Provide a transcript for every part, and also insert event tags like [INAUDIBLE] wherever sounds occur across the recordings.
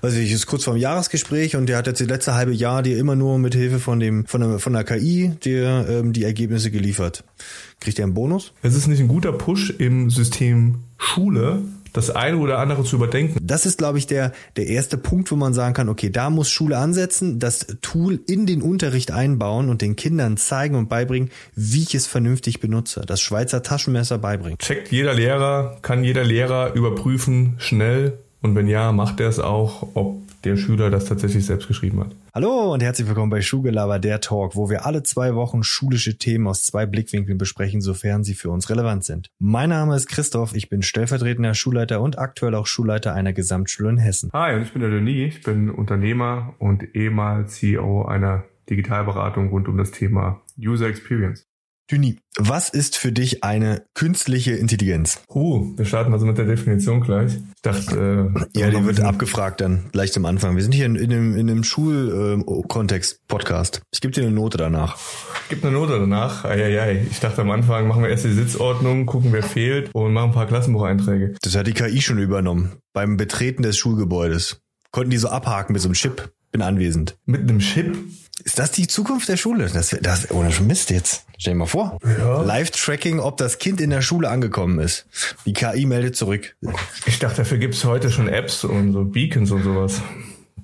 weiß ich, ist kurz vorm Jahresgespräch und der hat jetzt das letzte halbe Jahr dir immer nur mit Hilfe von dem, von der, von der KI dir ähm, die Ergebnisse geliefert. Kriegt er einen Bonus? Es ist nicht ein guter Push im System Schule, das eine oder andere zu überdenken. Das ist, glaube ich, der, der erste Punkt, wo man sagen kann, okay, da muss Schule ansetzen, das Tool in den Unterricht einbauen und den Kindern zeigen und beibringen, wie ich es vernünftig benutze. Das Schweizer Taschenmesser beibringen. Checkt jeder Lehrer, kann jeder Lehrer überprüfen, schnell. Und wenn ja, macht er es auch, ob der Schüler das tatsächlich selbst geschrieben hat. Hallo und herzlich willkommen bei Schulgelaber, der Talk, wo wir alle zwei Wochen schulische Themen aus zwei Blickwinkeln besprechen, sofern sie für uns relevant sind. Mein Name ist Christoph, ich bin stellvertretender Schulleiter und aktuell auch Schulleiter einer Gesamtschule in Hessen. Hi, und ich bin der Denis, ich bin Unternehmer und ehemals CEO einer Digitalberatung rund um das Thema User Experience. Düni, was ist für dich eine künstliche Intelligenz? Uh, wir starten also mit der Definition gleich. Ich dachte, äh, ja, die wird abgefragt dann gleich zum Anfang. Wir sind hier in, in einem, in einem Schulkontext-Podcast. ich gebe dir eine Note danach. Gibt eine Note danach. Eieiei. Ich dachte am Anfang machen wir erst die Sitzordnung, gucken wer fehlt und machen ein paar Klassenbucheinträge. Das hat die KI schon übernommen. Beim Betreten des Schulgebäudes. Konnten die so abhaken mit so einem Chip. Bin anwesend. Mit einem Chip? Ist das die Zukunft der Schule? Das, das ohne Mist jetzt. Stell dir mal vor. Ja. Live-Tracking, ob das Kind in der Schule angekommen ist. Die KI meldet zurück. Ich dachte, dafür gibt's heute schon Apps und so Beacons und sowas.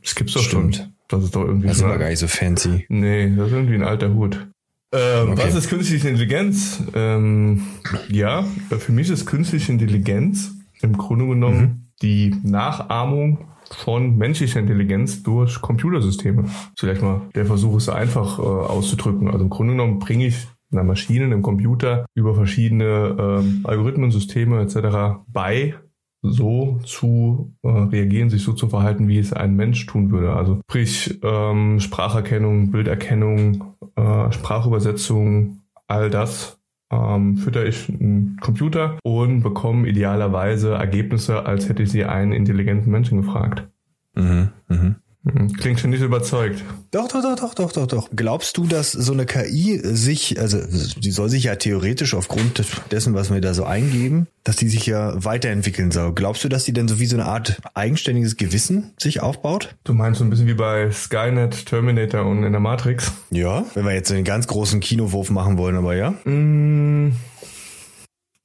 Das gibt's doch Stimmt. schon. Das ist doch irgendwie. Das ist aber gar nicht so fancy. Nee, das ist irgendwie ein alter Hut. Ähm, okay. Was ist künstliche Intelligenz? Ähm, ja, für mich ist künstliche Intelligenz im Grunde genommen mhm. die Nachahmung von menschlicher Intelligenz durch Computersysteme. Vielleicht mal der Versuch, es einfach äh, auszudrücken. Also im Grunde genommen bringe ich einer Maschine, einem Computer über verschiedene ähm, Algorithmen, Systeme etc. bei, so zu äh, reagieren, sich so zu verhalten, wie es ein Mensch tun würde. Also sprich ähm, Spracherkennung, Bilderkennung, äh, Sprachübersetzung, all das ähm, fütter ich einen Computer und bekomme idealerweise Ergebnisse, als hätte ich sie einen intelligenten Menschen gefragt. Mhm, mhm. Mhm. Klingt schon nicht überzeugt. Doch, doch, doch, doch, doch, doch, doch. Glaubst du, dass so eine KI sich, also die soll sich ja theoretisch aufgrund dessen, was wir da so eingeben, dass die sich ja weiterentwickeln soll. Glaubst du, dass die denn so wie so eine Art eigenständiges Gewissen sich aufbaut? Du meinst so ein bisschen wie bei Skynet, Terminator und in der Matrix? Ja, wenn wir jetzt einen ganz großen Kinowurf machen wollen, aber ja. Mm,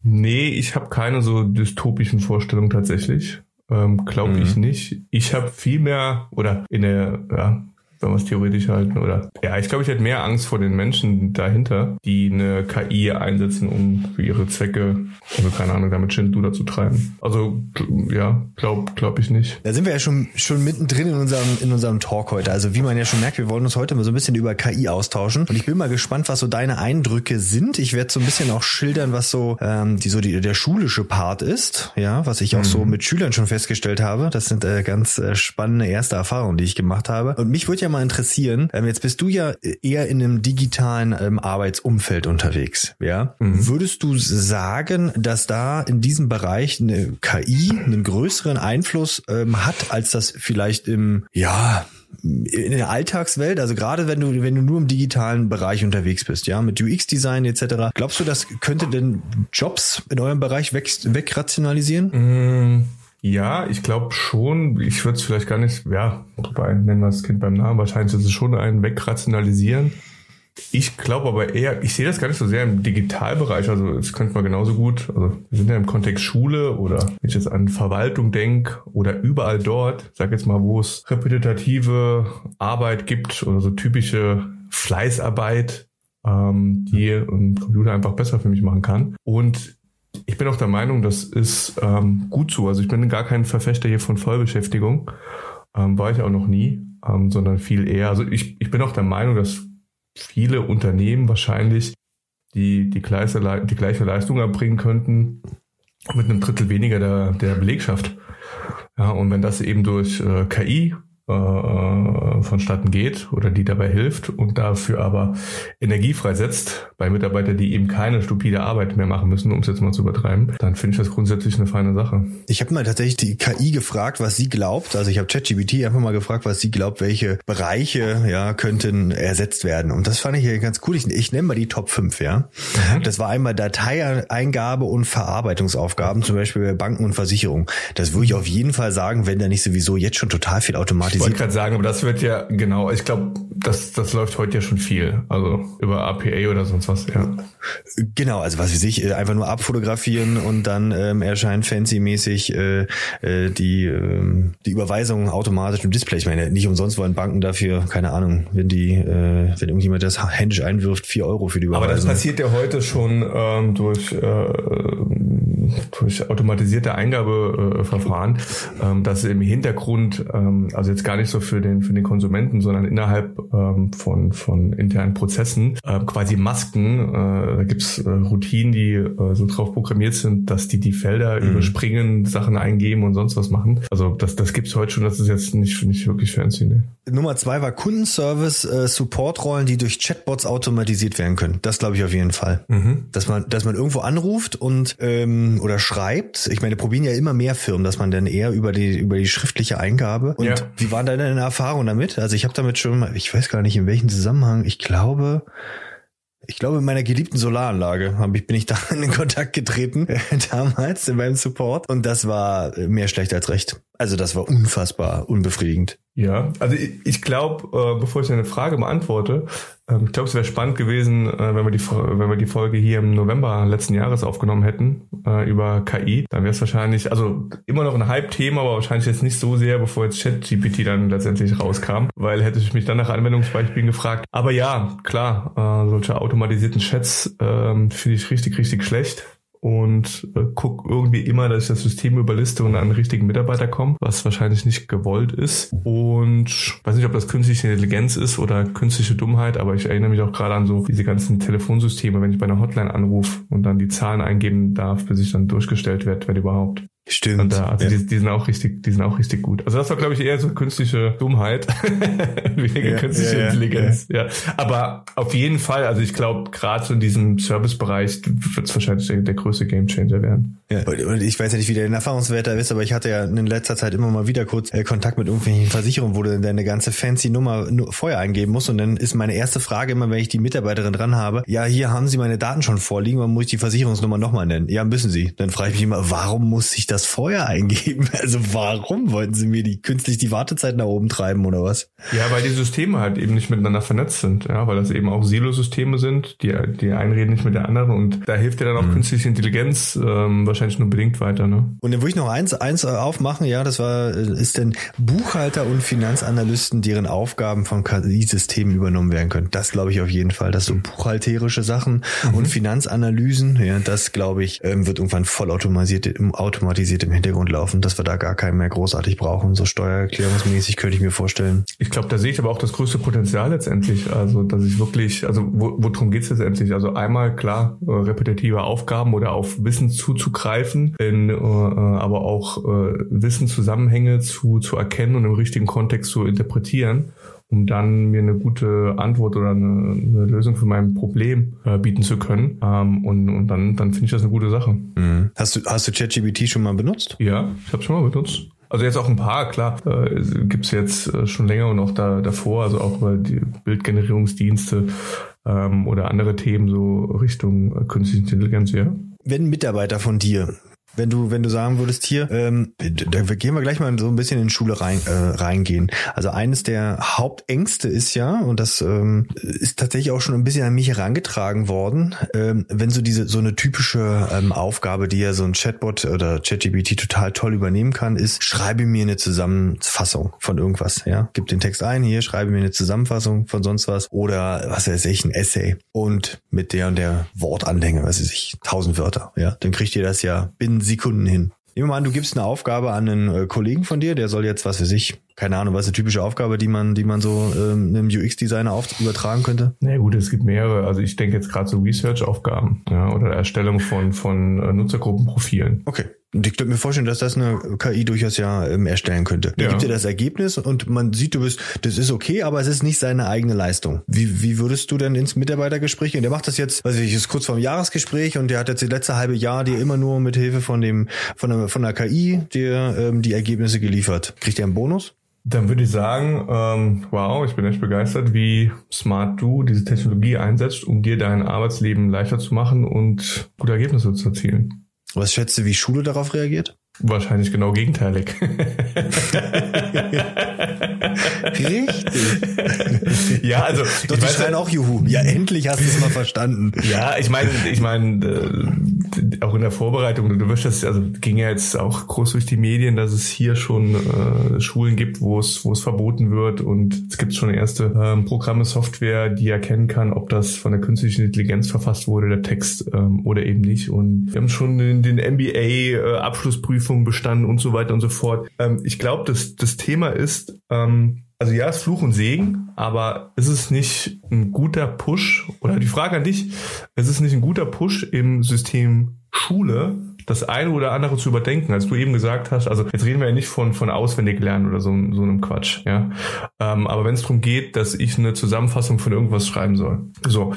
nee, ich habe keine so dystopischen Vorstellungen tatsächlich. Ähm, Glaube mhm. ich nicht. Ich habe viel mehr, oder in der, ja, wenn wir es theoretisch halten, oder ja, ich glaube, ich hätte mehr Angst vor den Menschen dahinter, die eine KI einsetzen, um für ihre Zwecke, also keine Ahnung, damit Schindluder zu treiben. Also ja, glaube glaub ich nicht. Da sind wir ja schon schon mittendrin in unserem in unserem Talk heute. Also wie man ja schon merkt, wir wollen uns heute mal so ein bisschen über KI austauschen. Und ich bin mal gespannt, was so deine Eindrücke sind. Ich werde so ein bisschen auch schildern, was so ähm, die so die, der schulische Part ist, ja, was ich auch mhm. so mit Schülern schon festgestellt habe. Das sind äh, ganz äh, spannende erste Erfahrungen, die ich gemacht habe. Und mich würde ja mal interessieren, ähm, jetzt bist du ja eher in einem digitalen ähm, Arbeitsumfeld unterwegs, ja? Mhm. Würdest du sagen, dass da in diesem Bereich eine KI einen größeren Einfluss ähm, hat, als das vielleicht im, ja, in der Alltagswelt, also gerade wenn du wenn du nur im digitalen Bereich unterwegs bist, ja, mit UX-Design etc. Glaubst du, das könnte denn Jobs in eurem Bereich weg, wegrationalisieren? Mm, ja, ich glaube schon. Ich würde es vielleicht gar nicht, ja, wobei nennen wir das Kind beim Namen. Wahrscheinlich ist es schon ein wegrationalisieren. Ich glaube aber eher, ich sehe das gar nicht so sehr im Digitalbereich. Also es könnte man genauso gut, also wir sind ja im Kontext Schule oder wenn ich jetzt an Verwaltung denke oder überall dort, sag jetzt mal, wo es repetitive Arbeit gibt oder so typische Fleißarbeit, ähm, die ein Computer einfach besser für mich machen kann. Und ich bin auch der Meinung, das ist ähm, gut so. Also ich bin gar kein Verfechter hier von Vollbeschäftigung. Ähm, war ich auch noch nie, ähm, sondern viel eher. Also ich, ich bin auch der Meinung, dass viele Unternehmen wahrscheinlich die, die, gleiche, die gleiche Leistung erbringen könnten mit einem Drittel weniger der, der Belegschaft. Ja, und wenn das eben durch äh, KI äh, vonstatten geht oder die dabei hilft und dafür aber Energie freisetzt bei Mitarbeitern, die eben keine stupide Arbeit mehr machen müssen, um es jetzt mal zu übertreiben, dann finde ich das grundsätzlich eine feine Sache. Ich habe mal tatsächlich die KI gefragt, was sie glaubt. Also ich habe ChatGPT einfach mal gefragt, was sie glaubt, welche Bereiche ja könnten ersetzt werden. Und das fand ich ganz cool. Ich, ich nenne mal die Top 5, ja. Mhm. Das war einmal Dateieingabe und Verarbeitungsaufgaben, zum Beispiel bei Banken und Versicherungen. Das würde ich auf jeden Fall sagen, wenn da nicht sowieso jetzt schon total viel automatisiert ich wollte gerade sagen, aber das wird ja, genau, ich glaube, das, das läuft heute ja schon viel. Also über APA oder sonst was, ja. Genau, also was weiß ich, äh, einfach nur abfotografieren und dann ähm, erscheint fancy-mäßig äh, äh, die, äh, die Überweisung automatisch im Display. Ich meine, nicht umsonst wollen Banken dafür, keine Ahnung, wenn die, äh, wenn irgendjemand das händisch einwirft, vier Euro für die Überweisung. Aber das passiert ja heute schon ähm, durch äh, durch automatisierte Eingabeverfahren, ähm, dass im Hintergrund, ähm, also jetzt gar nicht so für den für den Konsumenten, sondern innerhalb ähm, von von internen Prozessen äh, quasi Masken. Äh, da gibt's äh, Routinen, die äh, so drauf programmiert sind, dass die die Felder mhm. überspringen, Sachen eingeben und sonst was machen. Also das das gibt's heute schon. Das ist jetzt nicht nicht wirklich fancy. Ne? Nummer zwei war Kundenservice, äh, Supportrollen, die durch Chatbots automatisiert werden können. Das glaube ich auf jeden Fall, mhm. dass man dass man irgendwo anruft und ähm, oder schreibt. Ich meine, probieren ja immer mehr Firmen, dass man dann eher über die über die schriftliche Eingabe. Und ja. wie waren deine Erfahrungen damit? Also ich habe damit schon, mal, ich weiß gar nicht in welchem Zusammenhang. Ich glaube, ich glaube, in meiner geliebten Solaranlage hab ich, bin ich [LAUGHS] da in Kontakt getreten, [LAUGHS] damals in meinem Support. Und das war mehr schlecht als recht. Also das war unfassbar unbefriedigend. Ja, also ich, ich glaube, äh, bevor ich deine Frage beantworte, ähm, ich glaube, es wäre spannend gewesen, äh, wenn wir die wenn wir die Folge hier im November letzten Jahres aufgenommen hätten äh, über KI. Dann wäre es wahrscheinlich, also immer noch ein Hype-Thema, aber wahrscheinlich jetzt nicht so sehr, bevor jetzt ChatGPT dann letztendlich rauskam, weil hätte ich mich dann nach Anwendungsbeispielen gefragt. Aber ja, klar, äh, solche automatisierten Chats äh, finde ich richtig, richtig schlecht und äh, guck irgendwie immer, dass ich das System überliste und an den richtigen Mitarbeiter komme, was wahrscheinlich nicht gewollt ist. Und weiß nicht, ob das künstliche Intelligenz ist oder künstliche Dummheit, aber ich erinnere mich auch gerade an so diese ganzen Telefonsysteme, wenn ich bei einer Hotline anrufe und dann die Zahlen eingeben darf, bis ich dann durchgestellt werde, wenn überhaupt. Stimmt. Und da, also ja. die, die, sind auch richtig, die sind auch richtig gut. Also das war, glaube ich, eher so künstliche Dummheit, [LAUGHS] weniger ja, künstliche ja, Intelligenz. Ja. Aber auf jeden Fall, also ich glaube, gerade so in diesem Servicebereich wird es wahrscheinlich der, der größte Gamechanger werden. Ja, und ich weiß ja nicht, wie der Erfahrungswert da ist, aber ich hatte ja in letzter Zeit immer mal wieder kurz äh, Kontakt mit irgendwelchen Versicherungen, wo du deine ganze fancy Nummer vorher eingeben musst. Und dann ist meine erste Frage immer, wenn ich die Mitarbeiterin dran habe, ja, hier haben Sie meine Daten schon vorliegen, wann muss ich die Versicherungsnummer nochmal nennen? Ja, müssen Sie. Dann frage ich mich immer, warum muss ich das vorher eingeben? [LAUGHS] Also warum wollten Sie mir die künstlich die Wartezeit nach oben treiben oder was? Ja, weil die Systeme halt eben nicht miteinander vernetzt sind, ja, weil das eben auch Silo-Systeme sind, die, die einen reden nicht mit der anderen und da hilft dir dann auch mhm. künstliche Intelligenz ähm, wahrscheinlich nur bedingt weiter. Ne? Und dann würde ich noch eins, eins aufmachen, ja, das war, ist denn Buchhalter und Finanzanalysten, deren Aufgaben von KI-Systemen übernommen werden können. Das glaube ich auf jeden Fall, dass so buchhalterische Sachen mhm. und Finanzanalysen, ja, das glaube ich, ähm, wird irgendwann voll automatisiert, automatisiert im Hintergrund laufen, dass wir da gar keinen mehr großartig brauchen. So steuererklärungsmäßig könnte ich mir vorstellen. Ich glaube, da sehe ich aber auch das größte Potenzial letztendlich. Also, dass ich wirklich, also wo, worum geht es letztendlich? Also einmal klar, äh, repetitive Aufgaben oder auf Wissen zuzugreifen, in, äh, aber auch äh, Wissenszusammenhänge zu, zu erkennen und im richtigen Kontext zu interpretieren um dann mir eine gute Antwort oder eine, eine Lösung für mein Problem äh, bieten zu können. Ähm, und, und dann, dann finde ich das eine gute Sache. Mhm. Hast du, hast du ChatGPT schon mal benutzt? Ja, ich habe schon mal benutzt. Also jetzt auch ein paar, klar, äh, gibt's jetzt äh, schon länger und auch da, davor, also auch über die Bildgenerierungsdienste ähm, oder andere Themen so Richtung äh, künstliche Intelligenz, ja. Wenn ein Mitarbeiter von dir wenn du, wenn du sagen würdest, hier, ähm, da gehen wir gleich mal so ein bisschen in Schule rein, äh, reingehen. Also eines der Hauptängste ist ja, und das ähm, ist tatsächlich auch schon ein bisschen an mich herangetragen worden, ähm, wenn so diese, so eine typische ähm, Aufgabe, die ja so ein Chatbot oder ChatGPT total toll übernehmen kann, ist, schreibe mir eine Zusammenfassung von irgendwas, ja. Gib den Text ein, hier, schreibe mir eine Zusammenfassung von sonst was oder was weiß ich, ein Essay und mit der und der Wortanlänge, was weiß ich, tausend Wörter, ja. Dann kriegt ihr das ja binnen Sekunden hin. Nehmen wir mal an, du gibst eine Aufgabe an einen äh, Kollegen von dir, der soll jetzt, was weiß ich, keine Ahnung, was ist eine typische Aufgabe, die man, die man so ähm, einem UX-Designer auf, übertragen könnte? Na gut, es gibt mehrere. Also ich denke jetzt gerade so Research-Aufgaben ja, oder Erstellung von, von äh, Nutzergruppenprofilen. Okay. Und ich könnte mir vorstellen, dass das eine KI durchaus ja ähm, erstellen könnte. Da ja. gibt dir das Ergebnis und man sieht, du bist, das ist okay, aber es ist nicht seine eigene Leistung. Wie, wie würdest du denn ins Mitarbeitergespräch gehen? Der macht das jetzt, weiß ich, ist kurz vorm Jahresgespräch und der hat jetzt das letzte halbe Jahr dir immer nur mit Hilfe von dem, von der, von der KI dir ähm, die Ergebnisse geliefert. Kriegt er einen Bonus? Dann würde ich sagen, ähm, wow, ich bin echt begeistert, wie smart du diese Technologie einsetzt, um dir dein Arbeitsleben leichter zu machen und gute Ergebnisse zu erzielen. Was schätzt du, wie Schule darauf reagiert? Wahrscheinlich genau gegenteilig. Richtig. ja, also Doch, die schreien auch Juhu. Ja, endlich hast du es mal verstanden. Ja, ich meine, ich meine, äh, auch in der Vorbereitung, du wirst das, also ging ja jetzt auch groß durch die Medien, dass es hier schon äh, Schulen gibt, wo es, wo es verboten wird und es gibt schon erste ähm, Programme, Software, die erkennen kann, ob das von der künstlichen Intelligenz verfasst wurde, der Text ähm, oder eben nicht. Und wir haben schon den, den MBA äh, Abschlussprüfung Prüfungen bestanden und so weiter und so fort. Ähm, ich glaube, das, das Thema ist, ähm, also ja, es ist Fluch und Segen, aber ist es nicht ein guter Push oder die Frage an dich, ist es nicht ein guter Push im System Schule, das eine oder andere zu überdenken, als du eben gesagt hast, also jetzt reden wir ja nicht von, von auswendig lernen oder so, so einem Quatsch, ja. Ähm, aber wenn es darum geht, dass ich eine Zusammenfassung von irgendwas schreiben soll. So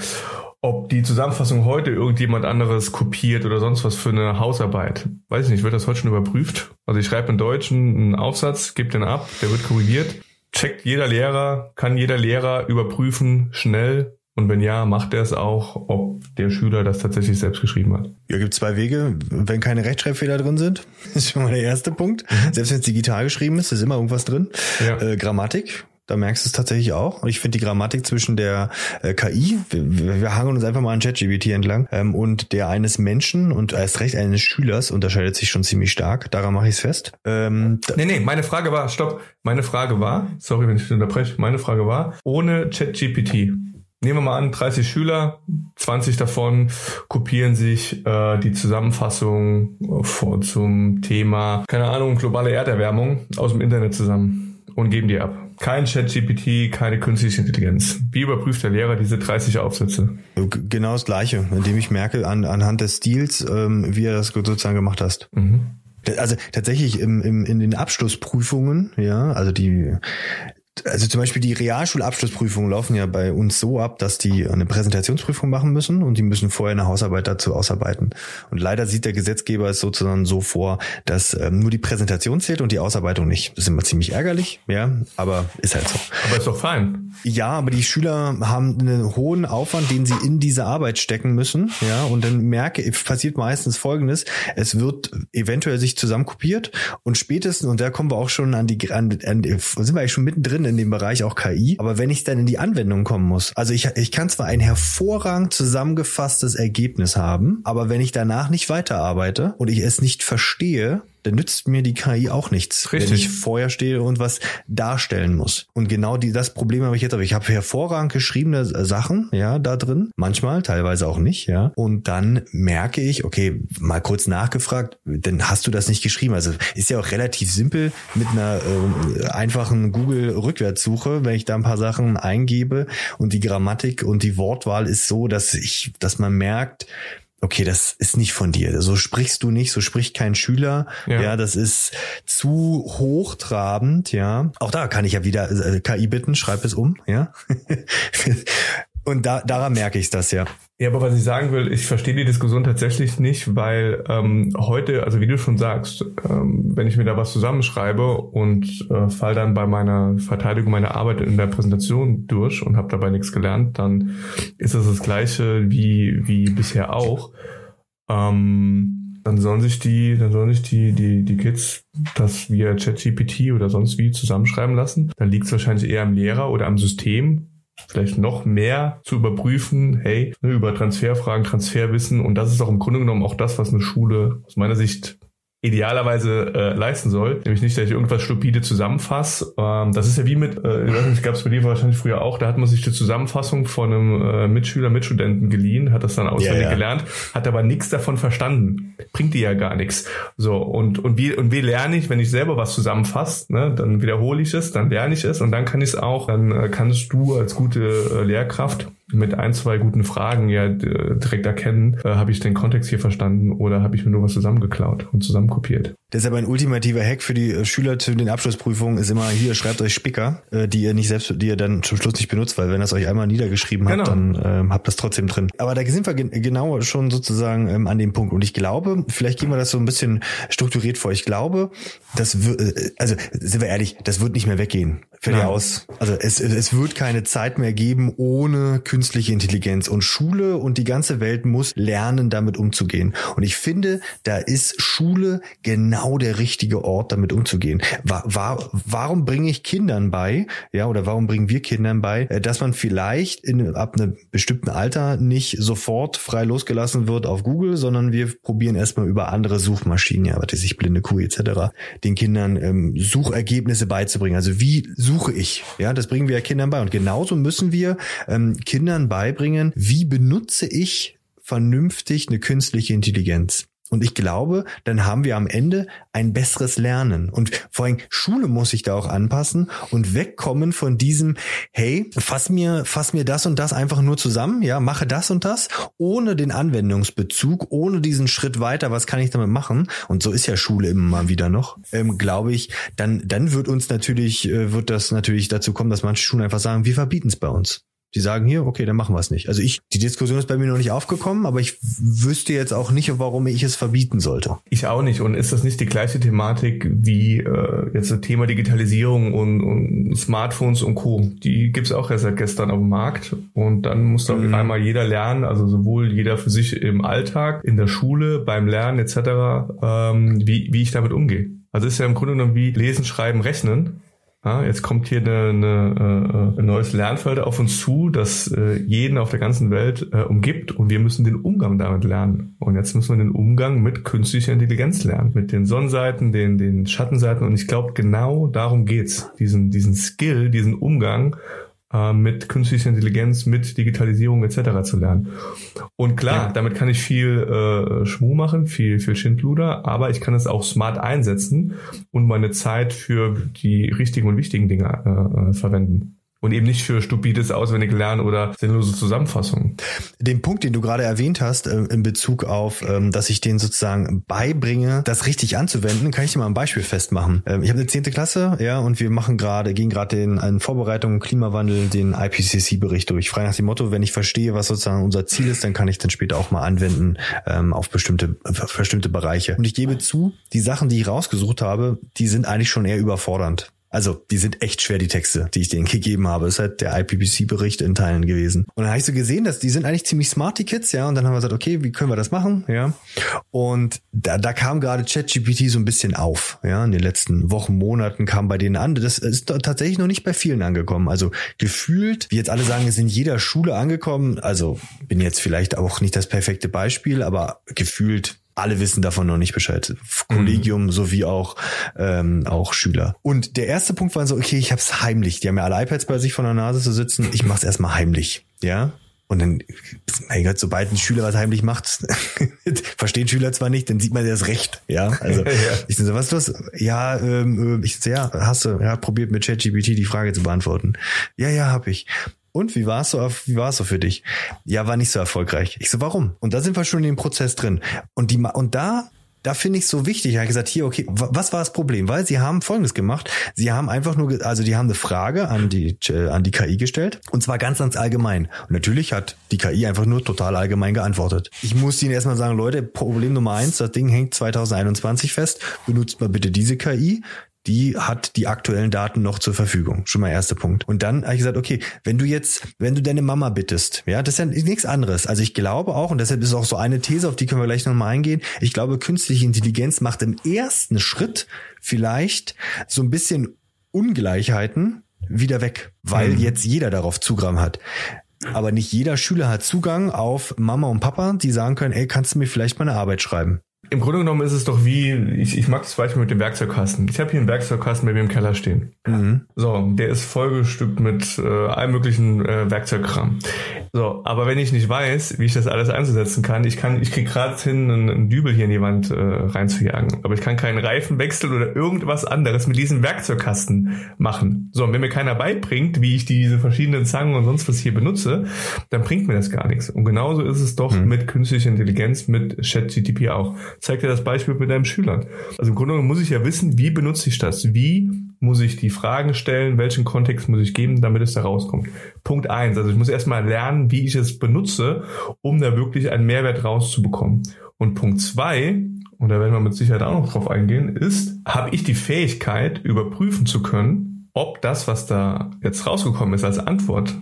ob die Zusammenfassung heute irgendjemand anderes kopiert oder sonst was für eine Hausarbeit. Weiß ich nicht, wird das heute schon überprüft? Also ich schreibe in Deutschen einen Aufsatz, gebe den ab, der wird korrigiert. Checkt jeder Lehrer, kann jeder Lehrer überprüfen, schnell. Und wenn ja, macht er es auch, ob der Schüler das tatsächlich selbst geschrieben hat. Ja, gibt zwei Wege. Wenn keine Rechtschreibfehler drin sind, [LAUGHS] ist schon mal der erste Punkt. Mhm. Selbst wenn es digital geschrieben ist, ist immer irgendwas drin. Ja. Äh, Grammatik, da merkst du es tatsächlich auch. Und ich finde die Grammatik zwischen der äh, KI, wir, wir hangen uns einfach mal an ChatGPT entlang, ähm, und der eines Menschen und erst recht eines Schülers unterscheidet sich schon ziemlich stark. Daran mache ich es fest. Ähm, nee, nee, meine Frage war, stopp, meine Frage war, sorry, wenn ich unterbreche, meine Frage war, ohne ChatGPT. Nehmen wir mal an, 30 Schüler, 20 davon kopieren sich äh, die Zusammenfassung vor, zum Thema, keine Ahnung, globale Erderwärmung aus dem Internet zusammen und geben die ab. Kein ChatGPT, keine künstliche Intelligenz. Wie überprüft der Lehrer diese 30 Aufsätze? Genau das Gleiche, indem ich merke an, anhand des Stils, ähm, wie er das sozusagen gemacht hast. Mhm. Also tatsächlich im, im, in den Abschlussprüfungen, ja, also die also zum Beispiel die Realschulabschlussprüfungen laufen ja bei uns so ab, dass die eine Präsentationsprüfung machen müssen und die müssen vorher eine Hausarbeit dazu ausarbeiten. Und leider sieht der Gesetzgeber es sozusagen so vor, dass ähm, nur die Präsentation zählt und die Ausarbeitung nicht. Das ist immer ziemlich ärgerlich, ja, aber ist halt so. Aber ist doch fein. Ja, aber die Schüler haben einen hohen Aufwand, den sie in diese Arbeit stecken müssen, ja, und dann merke, passiert meistens Folgendes: Es wird eventuell sich zusammenkopiert und spätestens und da kommen wir auch schon an die, an, an sind wir eigentlich schon mittendrin drin in dem Bereich auch KI. Aber wenn ich dann in die Anwendung kommen muss, also ich, ich kann zwar ein hervorragend zusammengefasstes Ergebnis haben, aber wenn ich danach nicht weiterarbeite und ich es nicht verstehe, dann nützt mir die KI auch nichts, Richtig. wenn ich vorher stehe und was darstellen muss. Und genau die, das Problem habe ich jetzt, aber ich habe hervorragend geschriebene Sachen, ja, da drin, manchmal, teilweise auch nicht, ja. Und dann merke ich, okay, mal kurz nachgefragt, dann hast du das nicht geschrieben. Also ist ja auch relativ simpel mit einer äh, einfachen Google-Rückwärtssuche, wenn ich da ein paar Sachen eingebe und die Grammatik und die Wortwahl ist so, dass ich, dass man merkt, okay, das ist nicht von dir. So sprichst du nicht, so spricht kein Schüler. Ja, ja das ist zu hochtrabend, ja. Auch da kann ich ja wieder äh, KI bitten, schreib es um, ja. [LAUGHS] Und da, daran merke ich das ja. Ja, aber was ich sagen will, ich verstehe die Diskussion tatsächlich nicht, weil ähm, heute, also wie du schon sagst, ähm, wenn ich mir da was zusammenschreibe und äh, fall dann bei meiner Verteidigung meiner Arbeit in der Präsentation durch und habe dabei nichts gelernt, dann ist das das gleiche wie wie bisher auch. Ähm, dann sollen sich die, dann sollen sich die die die Kids das via ChatGPT oder sonst wie zusammenschreiben lassen. Dann liegt es wahrscheinlich eher am Lehrer oder am System, vielleicht noch mehr zu überprüfen, hey, ne, über Transferfragen, Transferwissen. Und das ist auch im Grunde genommen auch das, was eine Schule aus meiner Sicht idealerweise äh, leisten soll. Nämlich nicht, dass ich irgendwas stupide zusammenfasse. Ähm, das ist ja wie mit, äh, ich weiß nicht, gab es bei dir wahrscheinlich früher auch, da hat man sich die Zusammenfassung von einem äh, Mitschüler, Mitstudenten geliehen, hat das dann auswendig ja, ja. gelernt, hat aber nichts davon verstanden. Bringt dir ja gar nichts. So, und, und wie, und wie lerne ich, wenn ich selber was zusammenfasse, ne, dann wiederhole ich es, dann lerne ich es und dann kann ich es auch, dann äh, kannst du als gute äh, Lehrkraft mit ein, zwei guten Fragen ja direkt erkennen, äh, habe ich den Kontext hier verstanden oder habe ich mir nur was zusammengeklaut und zusammenkopiert. Deshalb ein ultimativer Hack für die äh, Schüler zu den Abschlussprüfungen ist immer hier, schreibt euch Spicker, äh, die ihr nicht selbst, die ihr dann zum Schluss nicht benutzt, weil wenn das euch einmal niedergeschrieben habt, genau. dann ähm, habt das trotzdem drin. Aber da sind wir gen genau schon sozusagen ähm, an dem Punkt. Und ich glaube, vielleicht gehen wir das so ein bisschen strukturiert vor. Ich glaube, das wird, äh, also sind wir ehrlich, das wird nicht mehr weggehen. Fällt ja aus. Also es, es wird keine Zeit mehr geben ohne künstliche Intelligenz. Und Schule und die ganze Welt muss lernen, damit umzugehen. Und ich finde, da ist Schule genau der richtige Ort, damit umzugehen. War, war, warum bringe ich Kindern bei, ja, oder warum bringen wir Kindern bei, äh, dass man vielleicht in, ab einem bestimmten Alter nicht sofort frei losgelassen wird auf Google, sondern wir probieren erstmal über andere Suchmaschinen, ja, was weiß ich, blinde Kuh etc., den Kindern ähm, Suchergebnisse beizubringen. Also wie suche ich? Ja, das bringen wir ja Kindern bei. Und genauso müssen wir ähm, Kindern beibringen, wie benutze ich vernünftig eine künstliche Intelligenz. Und ich glaube, dann haben wir am Ende ein besseres Lernen. Und vor allem Schule muss sich da auch anpassen und wegkommen von diesem, hey, fass mir, fass mir das und das einfach nur zusammen, ja, mache das und das, ohne den Anwendungsbezug, ohne diesen Schritt weiter, was kann ich damit machen? Und so ist ja Schule immer mal wieder noch, ähm, glaube ich, dann, dann wird uns natürlich, äh, wird das natürlich dazu kommen, dass manche Schulen einfach sagen, wir verbieten es bei uns. Die sagen hier, okay, dann machen wir es nicht. Also ich, die Diskussion ist bei mir noch nicht aufgekommen, aber ich wüsste jetzt auch nicht, warum ich es verbieten sollte. Ich auch nicht. Und ist das nicht die gleiche Thematik wie äh, jetzt das Thema Digitalisierung und, und Smartphones und Co. Die gibt's auch erst seit gestern auf dem Markt. Und dann muss doch mhm. einmal jeder lernen, also sowohl jeder für sich im Alltag, in der Schule, beim Lernen etc., ähm, wie, wie ich damit umgehe. Also ist ja im Grunde genommen wie Lesen, Schreiben, Rechnen. Ja, jetzt kommt hier eine, eine, äh, ein neues Lernfeld auf uns zu, das äh, jeden auf der ganzen Welt äh, umgibt. Und wir müssen den Umgang damit lernen. Und jetzt müssen wir den Umgang mit künstlicher Intelligenz lernen, mit den Sonnenseiten, den, den Schattenseiten. Und ich glaube, genau darum geht's, diesen, diesen Skill, diesen Umgang äh, mit künstlicher Intelligenz, mit Digitalisierung etc. zu lernen. Und klar, ja. damit kann ich viel äh, Schmuh machen, viel, viel Schindluder, aber ich kann es auch smart einsetzen und meine Zeit für die richtigen und wichtigen Dinge äh, äh verwenden und eben nicht für stupides auswendig lernen oder sinnlose Zusammenfassungen. Den Punkt, den du gerade erwähnt hast, äh, in Bezug auf, ähm, dass ich denen sozusagen beibringe, das richtig anzuwenden, kann ich dir mal ein Beispiel festmachen. Ähm, ich habe eine zehnte Klasse, ja, und wir machen gerade, gehen gerade den in Vorbereitung Klimawandel den IPCC-Bericht durch. Frei nach dem Motto, wenn ich verstehe, was sozusagen unser Ziel ist, dann kann ich dann später auch mal anwenden ähm, auf bestimmte, auf bestimmte Bereiche. Und ich gebe zu, die Sachen, die ich rausgesucht habe, die sind eigentlich schon eher überfordernd. Also, die sind echt schwer, die Texte, die ich denen gegeben habe. Das ist halt der IPPC-Bericht in Teilen gewesen. Und dann habe ich so gesehen, dass die sind eigentlich ziemlich smart, die Kids, ja. Und dann haben wir gesagt, okay, wie können wir das machen, ja. Und da, da kam gerade ChatGPT so ein bisschen auf, ja. In den letzten Wochen, Monaten kam bei denen an. Das ist tatsächlich noch nicht bei vielen angekommen. Also gefühlt, wie jetzt alle sagen, ist in jeder Schule angekommen. Also bin jetzt vielleicht auch nicht das perfekte Beispiel, aber gefühlt alle wissen davon noch nicht Bescheid. Kollegium mhm. sowie auch ähm, auch Schüler. Und der erste Punkt war so, okay, ich hab's heimlich. Die haben ja alle iPads bei sich von der Nase zu sitzen. Ich mach's erstmal heimlich. Ja. Und dann, mein Gott, sobald ein Schüler was heimlich macht, [LAUGHS] verstehen Schüler zwar nicht, dann sieht man das recht. Ja, also [LAUGHS] ja. ich so, was ist das? Ja, ähm, ich so, ja, hast du, ja, probiert mit ChatGPT die Frage zu beantworten. Ja, ja, hab ich. Und wie war es so, wie war es so für dich? Ja, war nicht so erfolgreich. Ich so, warum? Und da sind wir schon in dem Prozess drin. Und die, und da, da finde ich so wichtig. Er hat gesagt, hier, okay, was war das Problem? Weil sie haben Folgendes gemacht. Sie haben einfach nur, also die haben eine Frage an die, äh, an die KI gestellt. Und zwar ganz, ganz allgemein. Und natürlich hat die KI einfach nur total allgemein geantwortet. Ich muss ihnen erstmal sagen, Leute, Problem Nummer eins, das Ding hängt 2021 fest. Benutzt mal bitte diese KI die hat die aktuellen Daten noch zur Verfügung. Schon mal erster Punkt. Und dann habe ich gesagt, okay, wenn du jetzt, wenn du deine Mama bittest, ja, das ist ja nichts anderes. Also ich glaube auch, und deshalb ist auch so eine These, auf die können wir gleich nochmal eingehen. Ich glaube, künstliche Intelligenz macht im ersten Schritt vielleicht so ein bisschen Ungleichheiten wieder weg, weil mhm. jetzt jeder darauf Zugriff hat. Aber nicht jeder Schüler hat Zugang auf Mama und Papa, die sagen können, ey, kannst du mir vielleicht mal eine Arbeit schreiben? Im Grunde genommen ist es doch wie, ich, ich mag das Beispiel mit dem Werkzeugkasten. Ich habe hier einen Werkzeugkasten bei mir im Keller stehen. Mhm. So, der ist vollgestückt mit äh, allem möglichen äh, Werkzeugkram. So, aber wenn ich nicht weiß, wie ich das alles einzusetzen kann, ich kann, ich krieg gerade hin, einen, einen, Dübel hier in die Wand äh, reinzujagen, aber ich kann keinen Reifen wechseln oder irgendwas anderes mit diesem Werkzeugkasten machen. So, und wenn mir keiner beibringt, wie ich diese verschiedenen Zangen und sonst was hier benutze, dann bringt mir das gar nichts. Und genauso ist es doch mhm. mit künstlicher Intelligenz, mit ChatGTP auch. Zeig dir das Beispiel mit deinem Schülern. Also im Grunde muss ich ja wissen, wie benutze ich das? Wie muss ich die Fragen stellen? Welchen Kontext muss ich geben, damit es da rauskommt? Punkt eins. Also ich muss erstmal lernen, wie ich es benutze, um da wirklich einen Mehrwert rauszubekommen. Und Punkt zwei, und da werden wir mit Sicherheit auch noch drauf eingehen, ist, habe ich die Fähigkeit, überprüfen zu können, ob das, was da jetzt rausgekommen ist als Antwort,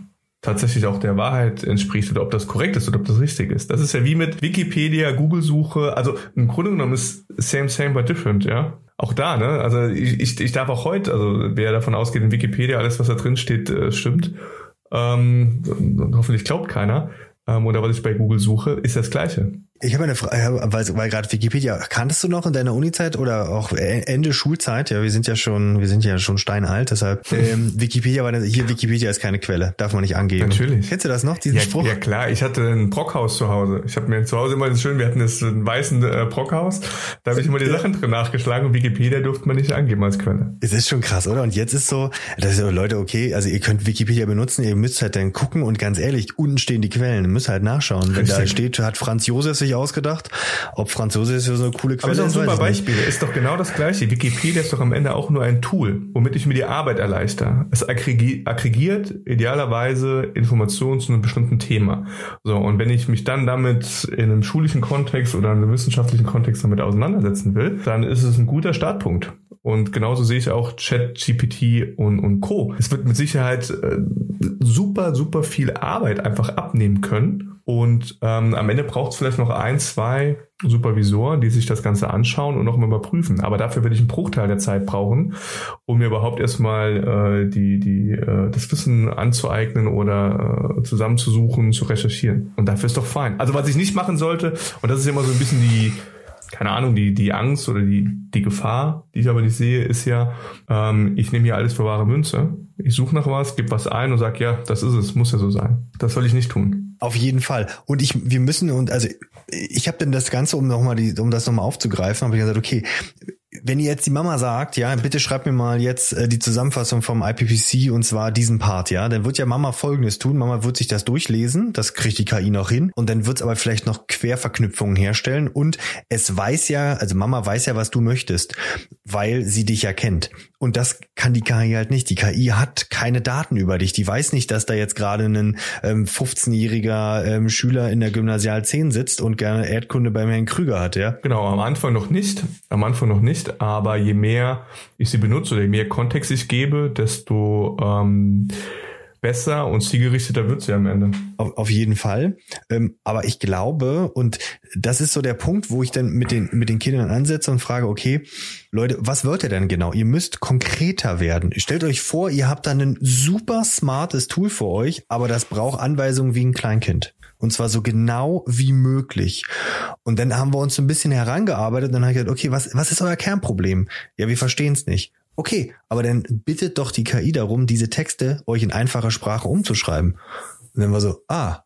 tatsächlich auch der Wahrheit entspricht oder ob das korrekt ist oder ob das richtig ist. Das ist ja wie mit Wikipedia, Google-Suche. Also im Grunde genommen ist same, same, but different, ja. Auch da, ne? Also ich, ich, ich darf auch heute, also wer davon ausgeht, in Wikipedia alles, was da drin steht, äh, stimmt. Ähm, hoffentlich glaubt keiner. Ähm, oder was ich bei Google suche, ist das Gleiche. Ich habe eine Frage, weil, weil gerade Wikipedia, kanntest du noch in deiner Unizeit oder auch Ende Schulzeit? Ja, wir sind ja schon, wir sind ja schon steinalt, deshalb [LAUGHS] ähm, Wikipedia war hier Wikipedia ist keine Quelle, darf man nicht angeben. Natürlich. Kennst du das noch, diesen ja, Spruch? Ja klar, ich hatte ein Brockhaus zu Hause. Ich habe mir zu Hause immer das schön, wir hatten das ein weißen äh, Brockhaus, da habe ich immer die Sachen drin nachgeschlagen und Wikipedia durfte man nicht angeben als Quelle. Es ist schon krass, oder? Und jetzt ist so, das ist so, Leute, okay, also ihr könnt Wikipedia benutzen, ihr müsst halt dann gucken und ganz ehrlich, unten stehen die Quellen, ihr müsst halt nachschauen. Wenn Richtig. da steht, hat Franz Josef sich ausgedacht ob Französisch so eine coole Quelle Aber ist. Aber super Beispiel. Ist doch genau das Gleiche. Wikipedia ist doch am Ende auch nur ein Tool, womit ich mir die Arbeit erleichter. Es aggregiert idealerweise Informationen zu einem bestimmten Thema. So. Und wenn ich mich dann damit in einem schulischen Kontext oder in einem wissenschaftlichen Kontext damit auseinandersetzen will, dann ist es ein guter Startpunkt. Und genauso sehe ich auch Chat, GPT und, und Co. Es wird mit Sicherheit äh, super, super viel Arbeit einfach abnehmen können. Und ähm, am Ende braucht es vielleicht noch ein, zwei Supervisoren, die sich das Ganze anschauen und nochmal überprüfen. Aber dafür werde ich einen Bruchteil der Zeit brauchen, um mir überhaupt erstmal äh, die, die, äh, das Wissen anzueignen oder äh, zusammenzusuchen, zu recherchieren. Und dafür ist doch fein. Also was ich nicht machen sollte, und das ist immer so ein bisschen die keine Ahnung, die, die Angst oder die, die Gefahr, die ich aber nicht sehe, ist ja, ähm, ich nehme hier alles für wahre Münze. Ich suche nach was, gebe was ein und sage, ja, das ist es, muss ja so sein. Das soll ich nicht tun. Auf jeden Fall. Und ich, wir müssen und also ich habe dann das Ganze, um noch mal die, um das nochmal aufzugreifen, habe ich gesagt, okay, wenn jetzt die Mama sagt, ja, bitte schreibt mir mal jetzt äh, die Zusammenfassung vom IPPC und zwar diesen Part, ja, dann wird ja Mama folgendes tun. Mama wird sich das durchlesen, das kriegt die KI noch hin und dann wird es aber vielleicht noch Querverknüpfungen herstellen und es weiß ja, also Mama weiß ja, was du möchtest, weil sie dich ja kennt. Und das kann die KI halt nicht. Die KI hat keine Daten über dich. Die weiß nicht, dass da jetzt gerade ein ähm, 15-jähriger ähm, Schüler in der Gymnasial 10 sitzt und gerne Erdkunde beim Herrn Krüger hat, ja? Genau, am Anfang noch nicht. Am Anfang noch nicht, aber je mehr ich sie benutze oder je mehr Kontext ich gebe, desto ähm, besser und zielgerichteter wird sie am Ende. Auf, auf jeden Fall. Ähm, aber ich glaube, und das ist so der Punkt, wo ich dann mit den, mit den Kindern ansetze und frage, okay, Leute, was wollt ihr denn genau? Ihr müsst konkreter werden. Stellt euch vor, ihr habt dann ein super smartes Tool für euch, aber das braucht Anweisungen wie ein Kleinkind. Und zwar so genau wie möglich. Und dann haben wir uns ein bisschen herangearbeitet und dann habe ich gesagt, okay, was, was ist euer Kernproblem? Ja, wir verstehen es nicht. Okay, aber dann bittet doch die KI darum, diese Texte euch in einfacher Sprache umzuschreiben. Und dann war so, ah,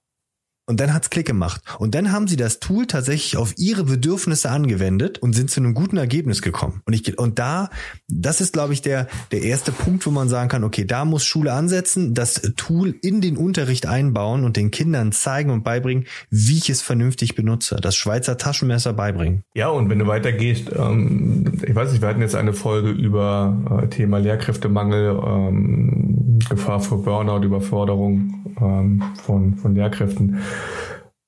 und dann hat's Klick gemacht. Und dann haben sie das Tool tatsächlich auf ihre Bedürfnisse angewendet und sind zu einem guten Ergebnis gekommen. Und ich, und da, das ist, glaube ich, der, der erste Punkt, wo man sagen kann, okay, da muss Schule ansetzen, das Tool in den Unterricht einbauen und den Kindern zeigen und beibringen, wie ich es vernünftig benutze. Das Schweizer Taschenmesser beibringen. Ja, und wenn du weitergehst, ähm, ich weiß nicht, wir hatten jetzt eine Folge über äh, Thema Lehrkräftemangel, ähm, Gefahr für Burnout, Überforderung ähm, von, von Lehrkräften.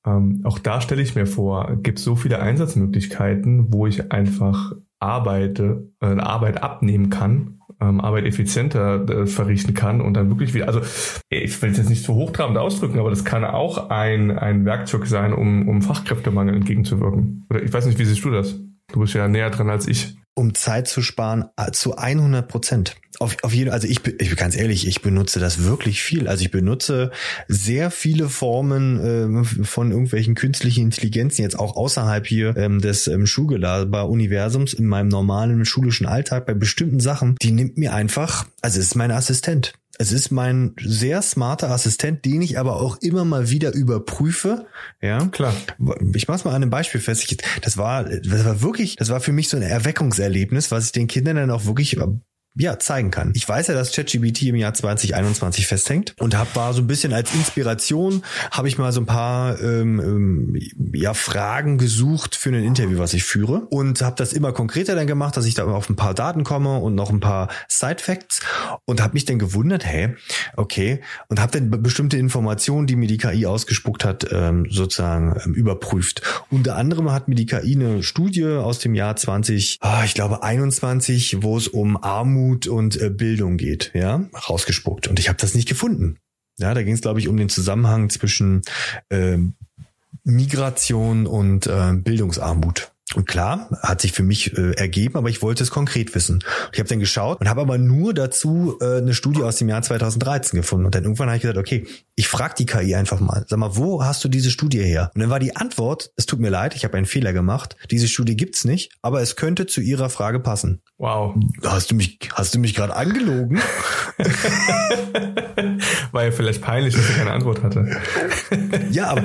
Ähm, auch da stelle ich mir vor, gibt es so viele Einsatzmöglichkeiten, wo ich einfach arbeite, äh, Arbeit abnehmen kann, ähm, Arbeit effizienter äh, verrichten kann und dann wirklich wieder, also ich will es jetzt nicht so hochtrabend ausdrücken, aber das kann auch ein, ein Werkzeug sein, um, um Fachkräftemangel entgegenzuwirken. Oder ich weiß nicht, wie siehst du das? Du bist ja näher dran als ich. um Zeit zu sparen, äh, zu 100 Prozent. Auf, auf jeden, also ich, ich bin ganz ehrlich, ich benutze das wirklich viel. Also ich benutze sehr viele Formen äh, von irgendwelchen künstlichen Intelligenzen jetzt auch außerhalb hier ähm, des ähm, Schulgelaber-Universums in meinem normalen schulischen Alltag bei bestimmten Sachen. Die nimmt mir einfach, also es ist mein Assistent. Es ist mein sehr smarter Assistent, den ich aber auch immer mal wieder überprüfe. Ja, klar. Ich mach's mal an einem Beispiel fest. Das war, das war wirklich, das war für mich so ein Erweckungserlebnis, was ich den Kindern dann auch wirklich ja, zeigen kann. Ich weiß ja, dass ChatGPT im Jahr 2021 festhängt und habe war so ein bisschen als Inspiration, habe ich mal so ein paar ähm, ähm, ja, Fragen gesucht für ein Interview, was ich führe und habe das immer konkreter dann gemacht, dass ich da auf ein paar Daten komme und noch ein paar Side Facts und habe mich dann gewundert, hey, okay, und habe dann bestimmte Informationen, die mir die KI ausgespuckt hat, ähm, sozusagen ähm, überprüft. Unter anderem hat mir die KI eine Studie aus dem Jahr 20, ah, ich glaube 21, wo es um Armut Armut und äh, Bildung geht, ja, rausgespuckt. Und ich habe das nicht gefunden. Ja, da ging es, glaube ich, um den Zusammenhang zwischen äh, Migration und äh, Bildungsarmut. Und klar, hat sich für mich äh, ergeben, aber ich wollte es konkret wissen. Ich habe dann geschaut und habe aber nur dazu äh, eine Studie aus dem Jahr 2013 gefunden. Und dann irgendwann habe ich gesagt, okay, ich frage die KI einfach mal. Sag mal, wo hast du diese Studie her? Und dann war die Antwort, es tut mir leid, ich habe einen Fehler gemacht. Diese Studie gibt's nicht, aber es könnte zu ihrer Frage passen. Wow. Hast du mich, hast du mich gerade angelogen? [LAUGHS] War ja vielleicht peinlich, dass er keine Antwort hatte. ja, aber,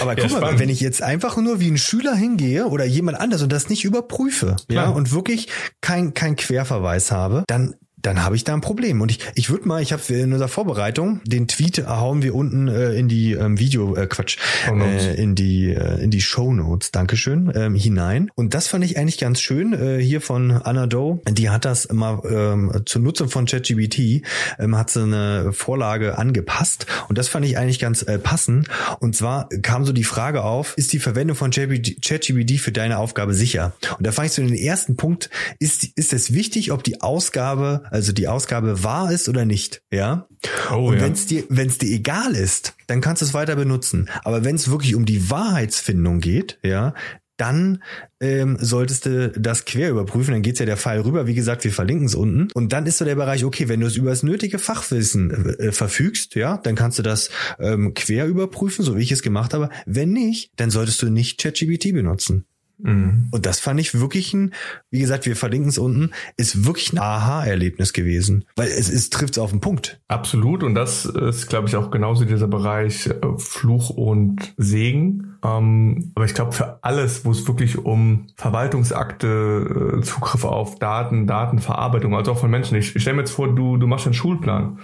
aber guck ja, mal, wenn ich jetzt einfach nur wie ein Schüler hingehe oder jemand anders und das nicht überprüfe, ja, ja und wirklich kein, kein Querverweis habe, dann dann habe ich da ein Problem. Und ich, ich würde mal, ich habe in unserer Vorbereitung den Tweet hauen wir unten äh, in die ähm, Video, äh, Quatsch, äh, in die äh, in die Show Notes, Dankeschön, ähm, hinein. Und das fand ich eigentlich ganz schön äh, hier von Anna Doe. Die hat das mal ähm, zur Nutzung von ChatGPT ähm, hat sie eine Vorlage angepasst und das fand ich eigentlich ganz äh, passend. Und zwar kam so die Frage auf: Ist die Verwendung von ChatGPT für deine Aufgabe sicher? Und da fand ich so den ersten Punkt: Ist ist es wichtig, ob die Ausgabe also die Ausgabe wahr ist oder nicht, ja. Oh, und ja. wenn es dir, wenn es dir egal ist, dann kannst du es weiter benutzen. Aber wenn es wirklich um die Wahrheitsfindung geht, ja, dann ähm, solltest du das quer überprüfen. Dann geht's ja der Fall rüber. Wie gesagt, wir verlinken es unten. Und dann ist so der Bereich, okay, wenn du es über das nötige Fachwissen äh, verfügst, ja, dann kannst du das ähm, quer überprüfen, so wie ich es gemacht habe. Wenn nicht, dann solltest du nicht ChatGPT benutzen. Mhm. Und das fand ich wirklich ein, wie gesagt, wir verlinken es unten, ist wirklich ein Aha-Erlebnis gewesen. Weil es, es trifft es auf den Punkt. Absolut. Und das ist, glaube ich, auch genauso dieser Bereich äh, Fluch und Segen. Ähm, aber ich glaube, für alles, wo es wirklich um Verwaltungsakte, äh, Zugriff auf Daten, Datenverarbeitung, also auch von Menschen. Ich, ich stelle mir jetzt vor, du, du machst einen Schulplan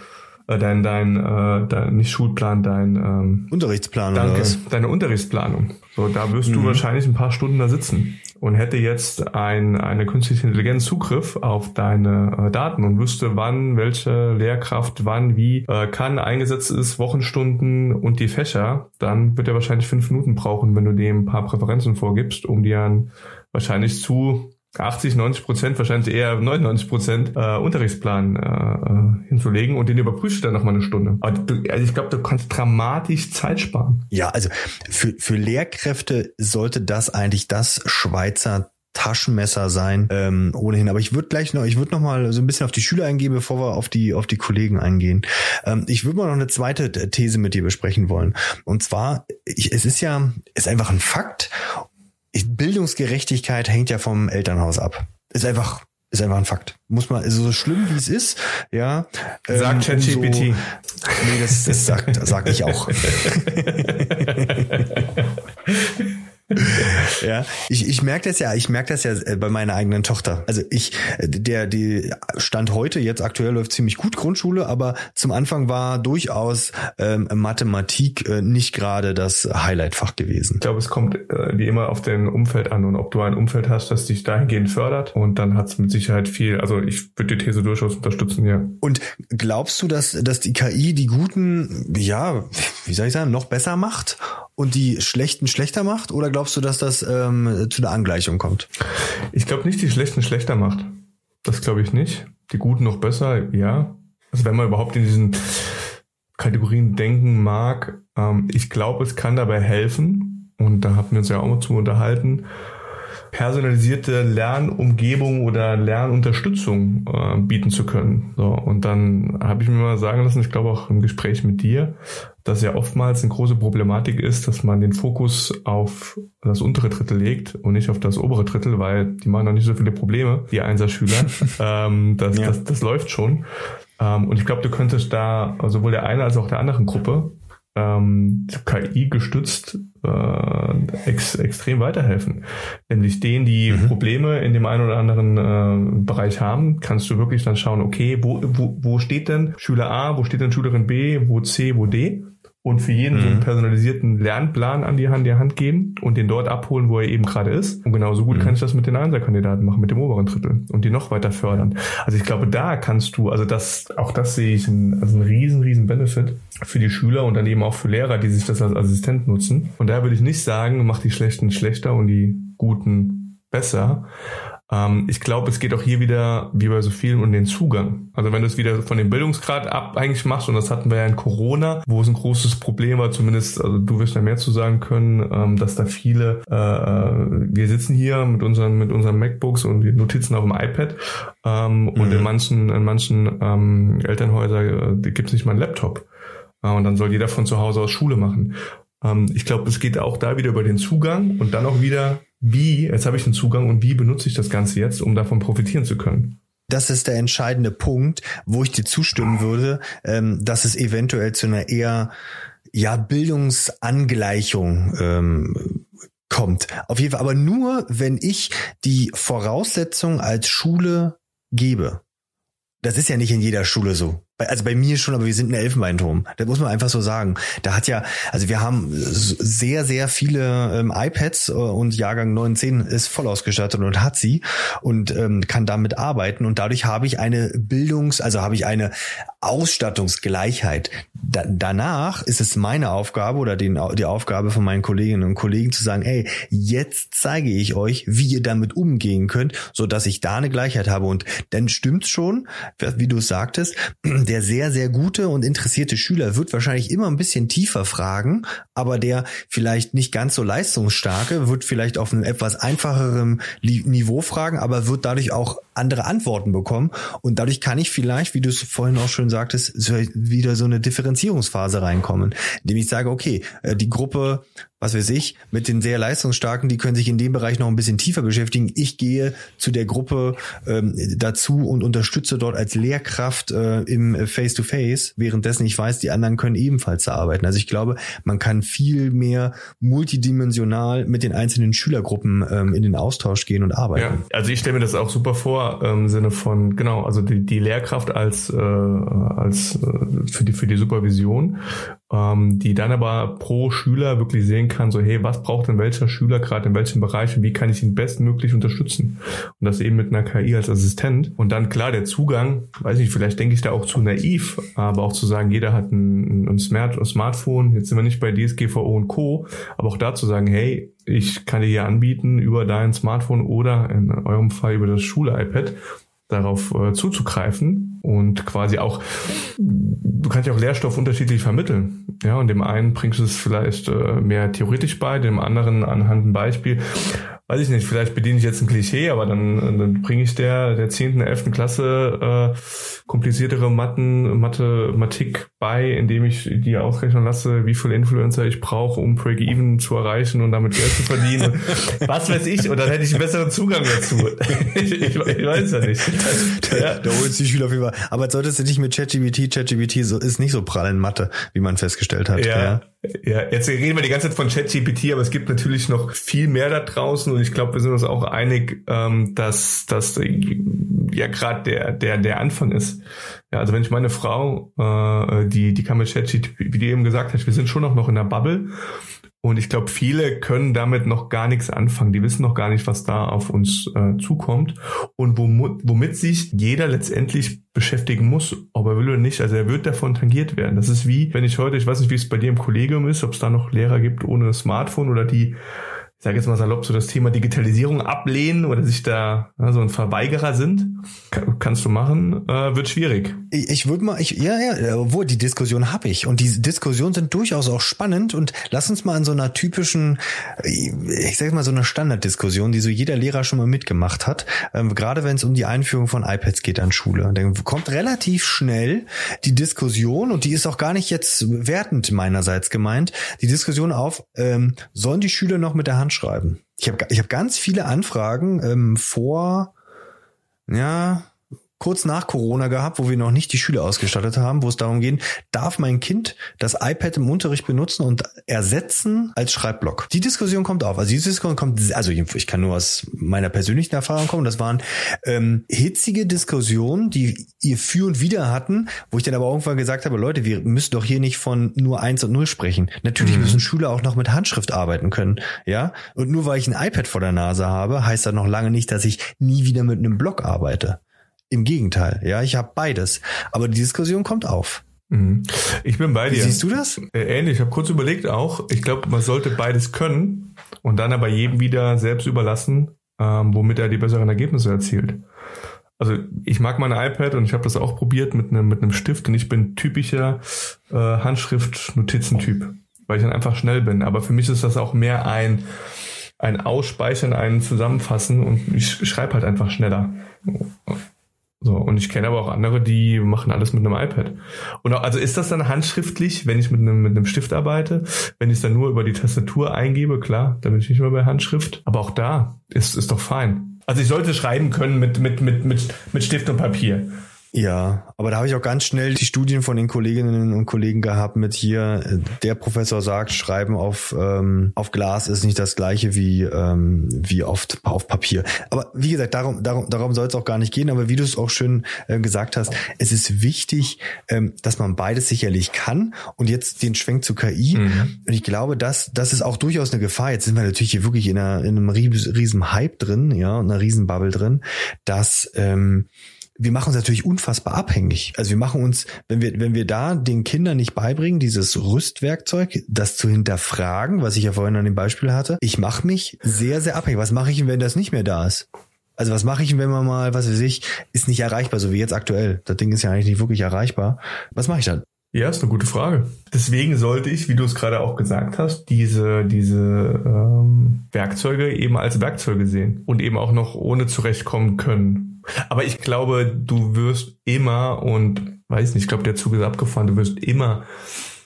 äh, dein, dein, äh, dein, nicht Schulplan, dein ähm, Unterrichtsplan. Danke, deine Unterrichtsplanung. So, da wirst mhm. du wahrscheinlich ein paar Stunden da sitzen und hätte jetzt ein, eine künstliche Intelligenz Zugriff auf deine äh, Daten und wüsste, wann welche Lehrkraft wann wie äh, kann eingesetzt ist, Wochenstunden und die Fächer, dann wird er wahrscheinlich fünf Minuten brauchen, wenn du dem ein paar Präferenzen vorgibst, um dir ein wahrscheinlich zu 80, 90 Prozent, wahrscheinlich eher 99 Prozent äh, Unterrichtsplan äh, äh, hinzulegen und den überprüfst du dann noch mal eine Stunde. Du, also ich glaube, du kannst dramatisch Zeit sparen. Ja, also für, für Lehrkräfte sollte das eigentlich das Schweizer Taschenmesser sein ähm, ohnehin. Aber ich würde gleich noch, ich würde noch mal so ein bisschen auf die Schüler eingehen, bevor wir auf die auf die Kollegen eingehen. Ähm, ich würde mal noch eine zweite These mit dir besprechen wollen. Und zwar, ich, es ist ja, ist einfach ein Fakt Bildungsgerechtigkeit hängt ja vom Elternhaus ab. Ist einfach ist einfach ein Fakt. Muss man, also so schlimm wie es ist, ja. Sagt ähm, ChatGPT. So, nee, das, das sagt, sag ich auch. [LAUGHS] [LAUGHS] [LAUGHS] ja, ich, ich merke das ja, ich merke das ja äh, bei meiner eigenen Tochter. Also ich, äh, der, die Stand heute, jetzt aktuell läuft ziemlich gut Grundschule, aber zum Anfang war durchaus ähm, Mathematik äh, nicht gerade das Highlightfach gewesen. Ich glaube, es kommt äh, wie immer auf den Umfeld an und ob du ein Umfeld hast, das dich dahingehend fördert und dann hat es mit Sicherheit viel, also ich würde die These durchaus unterstützen, ja. Und glaubst du, dass, dass die KI die Guten, ja, wie soll ich sagen, noch besser macht und die Schlechten schlechter macht? Oder glaubst du, dass das ähm, zu einer Angleichung kommt? Ich glaube nicht, die Schlechten schlechter macht. Das glaube ich nicht. Die Guten noch besser, ja. Also wenn man überhaupt in diesen Kategorien denken mag, ähm, ich glaube, es kann dabei helfen. Und da haben wir uns ja auch mal zu unterhalten. personalisierte Lernumgebung oder Lernunterstützung äh, bieten zu können. So, und dann habe ich mir mal sagen lassen, ich glaube auch im Gespräch mit dir, dass ja oftmals eine große Problematik ist, dass man den Fokus auf das untere Drittel legt und nicht auf das obere Drittel, weil die machen noch nicht so viele Probleme, die Einserschüler. [LAUGHS] ähm, das, ja. das, das läuft schon. Ähm, und ich glaube, du könntest da sowohl der eine als auch der anderen Gruppe ähm, KI gestützt äh, ex, extrem weiterhelfen. Nämlich denen, die mhm. Probleme in dem einen oder anderen äh, Bereich haben, kannst du wirklich dann schauen, okay, wo, wo, wo steht denn Schüler A, wo steht denn Schülerin B, wo C, wo D? Und für jeden mhm. so einen mhm. personalisierten Lernplan an die Hand, die Hand geben und den dort abholen, wo er eben gerade ist. Und genauso gut mhm. kann ich das mit den Einserkandidaten machen, mit dem oberen Drittel und die noch weiter fördern. Also ich glaube, da kannst du, also das, auch das sehe ich ein, also ein riesen, riesen Benefit für die Schüler und dann eben auch für Lehrer, die sich das als Assistent nutzen. Und daher würde ich nicht sagen, mach die Schlechten schlechter und die Guten besser, ich glaube, es geht auch hier wieder, wie bei so vielen, um den Zugang. Also wenn du es wieder von dem Bildungsgrad abhängig machst, und das hatten wir ja in Corona, wo es ein großes Problem war, zumindest, also du wirst ja mehr zu sagen können, ähm, dass da viele, äh, äh, wir sitzen hier mit unseren, mit unseren MacBooks und die Notizen auf dem iPad ähm, mhm. und in mhm. manchen, in manchen ähm, Elternhäusern äh, gibt es nicht mal einen Laptop. Äh, und dann soll jeder von zu Hause aus Schule machen. Ähm, ich glaube, es geht auch da wieder über den Zugang und dann auch wieder wie, jetzt habe ich den Zugang und wie benutze ich das Ganze jetzt, um davon profitieren zu können? Das ist der entscheidende Punkt, wo ich dir zustimmen würde, ähm, dass es eventuell zu einer eher ja Bildungsangleichung ähm, kommt. Auf jeden Fall, aber nur, wenn ich die Voraussetzung als Schule gebe. Das ist ja nicht in jeder Schule so also bei mir schon, aber wir sind ein Elfenbeinturm. Das muss man einfach so sagen. Da hat ja, also wir haben sehr, sehr viele ähm, iPads äh, und Jahrgang 9, 10 ist voll ausgestattet und hat sie und ähm, kann damit arbeiten und dadurch habe ich eine Bildungs-, also habe ich eine Ausstattungsgleichheit. Da, danach ist es meine Aufgabe oder den, die Aufgabe von meinen Kolleginnen und Kollegen zu sagen, ey, jetzt zeige ich euch, wie ihr damit umgehen könnt, so dass ich da eine Gleichheit habe und dann stimmt's schon, wie du sagtest, der sehr, sehr gute und interessierte Schüler wird wahrscheinlich immer ein bisschen tiefer fragen, aber der vielleicht nicht ganz so leistungsstarke wird vielleicht auf einem etwas einfacherem Niveau fragen, aber wird dadurch auch andere Antworten bekommen. Und dadurch kann ich vielleicht, wie du es vorhin auch schon sagtest, wieder so eine Differenzierungsphase reinkommen, indem ich sage, okay, äh, die Gruppe was weiß ich, mit den sehr leistungsstarken, die können sich in dem Bereich noch ein bisschen tiefer beschäftigen. Ich gehe zu der Gruppe ähm, dazu und unterstütze dort als Lehrkraft äh, im Face-to-Face, währenddessen ich weiß, die anderen können ebenfalls da arbeiten. Also ich glaube, man kann viel mehr multidimensional mit den einzelnen Schülergruppen ähm, in den Austausch gehen und arbeiten. Ja, also ich stelle mir das auch super vor im Sinne von, genau, also die, die Lehrkraft als, äh, als äh, für, die, für die Supervision ähm, die dann aber pro Schüler wirklich sehen kann, so hey, was braucht denn welcher Schüler gerade in welchem Bereich und wie kann ich ihn bestmöglich unterstützen? Und das eben mit einer KI als Assistent. Und dann klar, der Zugang, weiß nicht, vielleicht denke ich da auch zu naiv, aber auch zu sagen, jeder hat ein, ein, Smart, ein Smartphone, jetzt sind wir nicht bei DSGVO und Co., aber auch da zu sagen, hey, ich kann dir hier anbieten über dein Smartphone oder in eurem Fall über das Schule-iPad darauf äh, zuzugreifen und quasi auch, du kannst ja auch Lehrstoff unterschiedlich vermitteln. Ja, und dem einen bringst du es vielleicht äh, mehr theoretisch bei, dem anderen anhand ein Beispiel weiß ich nicht, vielleicht bediene ich jetzt ein Klischee, aber dann, dann bringe ich der der 10., 11. Klasse äh, kompliziertere Matten, Mathematik bei, indem ich die ausrechnen lasse, wie viele Influencer ich brauche, um Break-Even zu erreichen und damit Geld zu verdienen. [LAUGHS] Was weiß ich, und dann hätte ich einen besseren Zugang dazu. [LAUGHS] ich, ich, ich weiß ja nicht. Da, ja. da holt sich viel Fall. Aber solltest du nicht mit ChatGPT, ChatGPT so, ist nicht so prall in Mathe, wie man festgestellt hat. Ja. ja. Ja, jetzt reden wir die ganze Zeit von ChatGPT, aber es gibt natürlich noch viel mehr da draußen und ich glaube, wir sind uns auch einig, ähm, dass das ja gerade der der der Anfang ist. Ja, also wenn ich meine Frau, äh, die die kann mit ChatGPT, wie du eben gesagt hast, wir sind schon noch noch in der Bubble und ich glaube, viele können damit noch gar nichts anfangen. Die wissen noch gar nicht, was da auf uns äh, zukommt und womit, womit sich jeder letztendlich beschäftigen muss, ob er will oder nicht. Also er wird davon tangiert werden. Das ist wie, wenn ich heute, ich weiß nicht, wie es bei dir im Kollegium ist, ob es da noch Lehrer gibt ohne Smartphone oder die ich sage jetzt mal salopp, so das Thema Digitalisierung ablehnen oder sich da ja, so ein Verweigerer sind, kann, kannst du machen, äh, wird schwierig. Ich, ich würde mal, ich, ja, ja, wo die Diskussion habe ich. Und die Diskussionen sind durchaus auch spannend. Und lass uns mal in so einer typischen, ich sage mal so einer Standarddiskussion, die so jeder Lehrer schon mal mitgemacht hat, ähm, gerade wenn es um die Einführung von iPads geht an Schule, dann kommt relativ schnell die Diskussion und die ist auch gar nicht jetzt wertend meinerseits gemeint, die Diskussion auf, ähm, sollen die Schüler noch mit der Hand anschreiben. Ich habe ich hab ganz viele Anfragen ähm, vor, ja, kurz nach Corona gehabt, wo wir noch nicht die Schüler ausgestattet haben, wo es darum geht, darf mein Kind das iPad im Unterricht benutzen und ersetzen als Schreibblock? Die Diskussion kommt auf. Also diese Diskussion kommt, also ich kann nur aus meiner persönlichen Erfahrung kommen. Das waren ähm, hitzige Diskussionen, die ihr für und wieder hatten, wo ich dann aber irgendwann gesagt habe, Leute, wir müssen doch hier nicht von nur eins und null sprechen. Natürlich mhm. müssen Schüler auch noch mit Handschrift arbeiten können, ja. Und nur weil ich ein iPad vor der Nase habe, heißt das noch lange nicht, dass ich nie wieder mit einem Block arbeite. Im Gegenteil, ja, ich habe beides. Aber die Diskussion kommt auf. Mhm. Ich bin bei dir. Siehst du das? Äh, ähnlich. Ich habe kurz überlegt auch. Ich glaube, man sollte beides können und dann aber jedem wieder selbst überlassen, ähm, womit er die besseren Ergebnisse erzielt. Also ich mag mein iPad und ich habe das auch probiert mit einem mit einem Stift und ich bin typischer äh, Handschrift-Notizentyp, weil ich dann einfach schnell bin. Aber für mich ist das auch mehr ein ein Ausspeichern, ein Zusammenfassen und ich schreibe halt einfach schneller. So, und ich kenne aber auch andere, die machen alles mit einem iPad. Und auch, also ist das dann handschriftlich, wenn ich mit einem, mit einem Stift arbeite? Wenn ich es dann nur über die Tastatur eingebe, klar, dann bin ich nicht mehr bei Handschrift. Aber auch da ist, ist doch fein. Also ich sollte schreiben können mit, mit, mit, mit, mit Stift und Papier. Ja, aber da habe ich auch ganz schnell die Studien von den Kolleginnen und Kollegen gehabt mit hier, der Professor sagt, Schreiben auf, ähm, auf Glas ist nicht das gleiche wie, ähm, wie oft auf Papier. Aber wie gesagt, darum, darum, darum soll es auch gar nicht gehen. Aber wie du es auch schön äh, gesagt hast, es ist wichtig, ähm, dass man beides sicherlich kann. Und jetzt den Schwenk zu KI. Mhm. Und ich glaube, dass das ist auch durchaus eine Gefahr. Jetzt sind wir natürlich hier wirklich in, einer, in einem riesen Hype drin, ja, einer riesen Bubble drin, dass ähm, wir machen uns natürlich unfassbar abhängig. Also wir machen uns, wenn wir, wenn wir da den Kindern nicht beibringen, dieses Rüstwerkzeug, das zu hinterfragen, was ich ja vorhin an dem Beispiel hatte, ich mache mich sehr, sehr abhängig. Was mache ich, wenn das nicht mehr da ist? Also was mache ich, wenn man mal, was weiß ich, ist nicht erreichbar, so wie jetzt aktuell. Das Ding ist ja eigentlich nicht wirklich erreichbar. Was mache ich dann? Ja, ist eine gute Frage. Deswegen sollte ich, wie du es gerade auch gesagt hast, diese, diese ähm, Werkzeuge eben als Werkzeuge sehen und eben auch noch ohne zurechtkommen können. Aber ich glaube, du wirst immer und weiß nicht, ich glaube, der Zug ist abgefahren, du wirst immer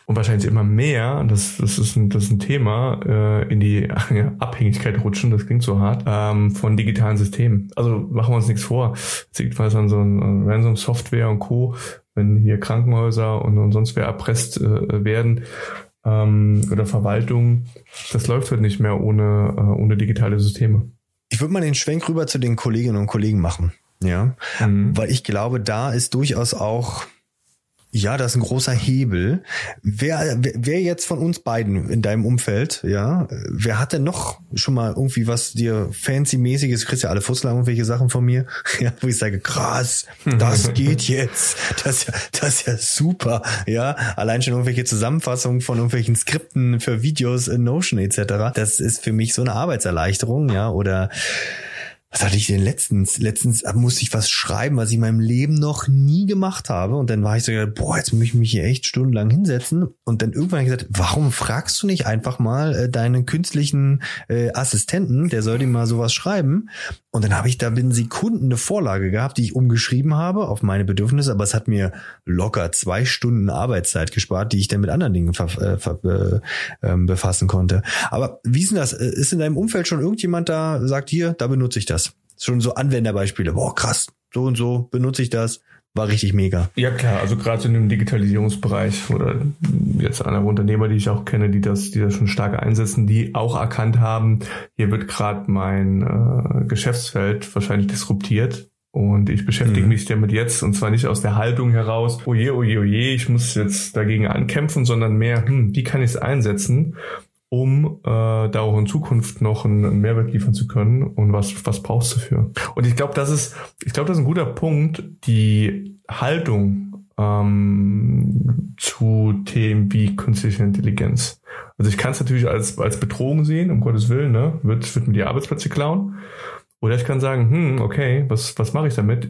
und wahrscheinlich immer mehr, das, das, ist, ein, das ist ein Thema, äh, in die ja, [LAUGHS] Abhängigkeit rutschen, das klingt so hart, ähm, von digitalen Systemen. Also machen wir uns nichts vor. Es liegt was an so ein Ransom-Software und Co., wenn hier Krankenhäuser und, und sonst wer erpresst äh, werden ähm, oder Verwaltung, das läuft halt nicht mehr ohne, äh, ohne digitale Systeme. Ich würde mal den Schwenk rüber zu den Kolleginnen und Kollegen machen. Ja, mhm. weil ich glaube, da ist durchaus auch ja, das ist ein großer Hebel. Wer, wer jetzt von uns beiden in deinem Umfeld, ja, wer hat denn noch schon mal irgendwie was dir fancy-mäßiges, du kriegst ja alle Fussel irgendwelche Sachen von mir, [LAUGHS] ja, wo ich sage, krass, das [LAUGHS] geht jetzt, das, das ist ja super, ja, allein schon irgendwelche Zusammenfassungen von irgendwelchen Skripten für Videos in Notion etc., das ist für mich so eine Arbeitserleichterung, ja, oder was hatte ich denn letztens? Letztens musste ich was schreiben, was ich in meinem Leben noch nie gemacht habe. Und dann war ich so, boah, jetzt muss ich mich hier echt stundenlang hinsetzen. Und dann irgendwann habe ich gesagt, warum fragst du nicht einfach mal äh, deinen künstlichen äh, Assistenten, der soll dir mal sowas schreiben? Und dann habe ich da binnen Sekunden eine Vorlage gehabt, die ich umgeschrieben habe auf meine Bedürfnisse, aber es hat mir locker zwei Stunden Arbeitszeit gespart, die ich dann mit anderen Dingen äh, äh, ähm, befassen konnte. Aber wie ist denn das? Äh, ist in deinem Umfeld schon irgendjemand da, sagt hier, da benutze ich das? Schon so Anwenderbeispiele. Boah, krass, so und so benutze ich das war richtig mega. Ja klar, also gerade in dem Digitalisierungsbereich oder jetzt andere Unternehmer, die ich auch kenne, die das, die das schon stark einsetzen, die auch erkannt haben, hier wird gerade mein äh, Geschäftsfeld wahrscheinlich disruptiert. Und ich beschäftige mhm. mich damit jetzt und zwar nicht aus der Haltung heraus, oje, oje, oje, ich muss jetzt dagegen ankämpfen, sondern mehr, hm, wie kann ich es einsetzen, um äh, da auch in Zukunft noch einen Mehrwert liefern zu können und was was brauchst du dafür? Und ich glaube, das ist ich glaube, das ist ein guter Punkt, die Haltung ähm, zu Themen wie künstliche Intelligenz. Also ich kann es natürlich als, als Bedrohung sehen, um Gottes Willen, ne? Wird, wird mir die Arbeitsplätze klauen. Oder ich kann sagen, hm, okay, was, was mache ich damit?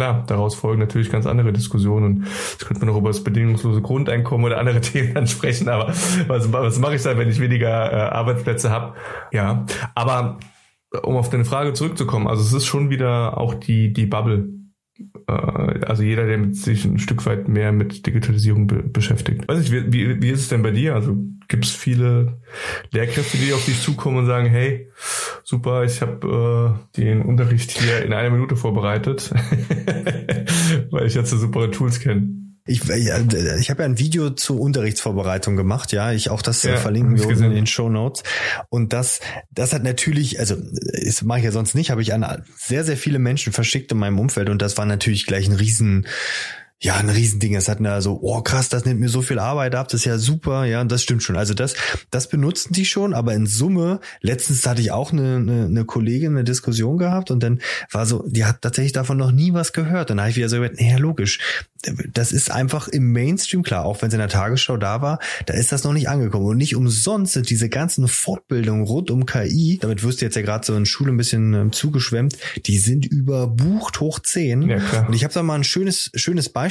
Klar, daraus folgen natürlich ganz andere Diskussionen und jetzt könnte man noch über das bedingungslose Grundeinkommen oder andere [LAUGHS] Themen ansprechen, aber was, was mache ich da, wenn ich weniger äh, Arbeitsplätze habe? Ja, aber um auf deine Frage zurückzukommen, also es ist schon wieder auch die, die Bubble, also jeder, der sich ein Stück weit mehr mit Digitalisierung be beschäftigt. Weiß ich, wie, wie, wie ist es denn bei dir? Also gibt es viele Lehrkräfte, die auf dich zukommen und sagen, hey, super, ich habe äh, den Unterricht hier in einer Minute vorbereitet, [LAUGHS] weil ich jetzt so super Tools kenne. Ich, ich habe ja ein Video zur Unterrichtsvorbereitung gemacht, ja. Ich auch das ja, verlinken wir in den Show Notes. Und das, das hat natürlich, also das mache ich ja sonst nicht, habe ich an sehr, sehr viele Menschen verschickt in meinem Umfeld und das war natürlich gleich ein riesen ja, ein Riesending. Es hatten da so, oh krass, das nimmt mir so viel Arbeit ab, das ist ja super, ja, und das stimmt schon. Also das, das benutzen die schon, aber in Summe, letztens hatte ich auch eine, eine, eine Kollegin eine Diskussion gehabt und dann war so, die hat tatsächlich davon noch nie was gehört. Und dann habe ich wieder so gesagt, naja, logisch, das ist einfach im Mainstream klar, auch wenn es in der Tagesschau da war, da ist das noch nicht angekommen. Und nicht umsonst sind diese ganzen Fortbildungen rund um KI, damit wirst du jetzt ja gerade so in Schule ein bisschen ähm, zugeschwemmt, die sind überbucht hoch zehn. Ja, klar. Und ich habe da mal ein schönes, schönes Beispiel.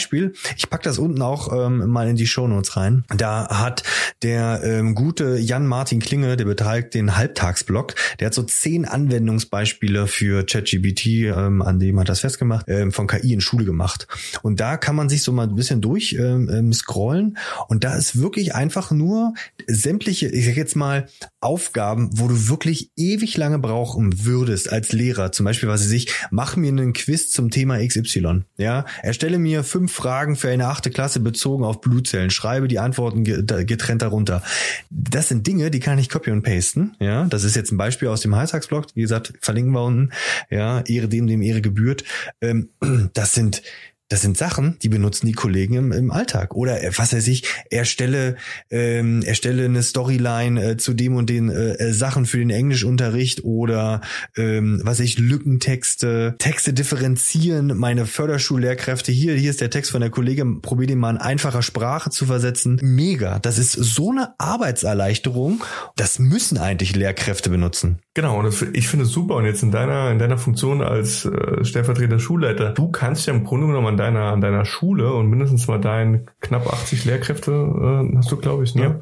Ich pack das unten auch ähm, mal in die Shownotes rein. Da hat der ähm, gute Jan-Martin Klinge, der betreibt den Halbtagsblog, der hat so zehn Anwendungsbeispiele für ChatGBT, ähm, an dem hat das festgemacht, ähm, von KI in Schule gemacht. Und da kann man man sich so mal ein bisschen durch ähm, ähm, scrollen und da ist wirklich einfach nur sämtliche, ich sag jetzt mal, Aufgaben, wo du wirklich ewig lange brauchen würdest als Lehrer. Zum Beispiel, was sie sich, mach mir einen Quiz zum Thema XY. Ja, erstelle mir fünf Fragen für eine achte Klasse bezogen auf Blutzellen. Schreibe die Antworten getrennt darunter. Das sind Dinge, die kann ich copy und pasten. Ja, das ist jetzt ein Beispiel aus dem Heißtagsblog. Wie gesagt, verlinken wir unten. Ja, Ehre dem, dem Ehre gebührt. Ähm, [CLEARS THROAT] das sind das sind Sachen, die benutzen die Kollegen im, im Alltag. Oder äh, was weiß ich, erstelle, ähm, erstelle eine Storyline äh, zu dem und den äh, äh, Sachen für den Englischunterricht oder ähm, was weiß ich, Lückentexte, Texte differenzieren, meine Förderschullehrkräfte, hier, hier ist der Text von der Kollegin, probier den mal in einfacher Sprache zu versetzen. Mega. Das ist so eine Arbeitserleichterung. Das müssen eigentlich Lehrkräfte benutzen. Genau, und ich finde es super. Und jetzt in deiner, in deiner Funktion als äh, stellvertretender Schulleiter, du kannst ja im Grunde genommen deiner, an deiner Schule und mindestens mal deinen knapp 80 Lehrkräfte äh, hast du, glaube ich, ne? Ja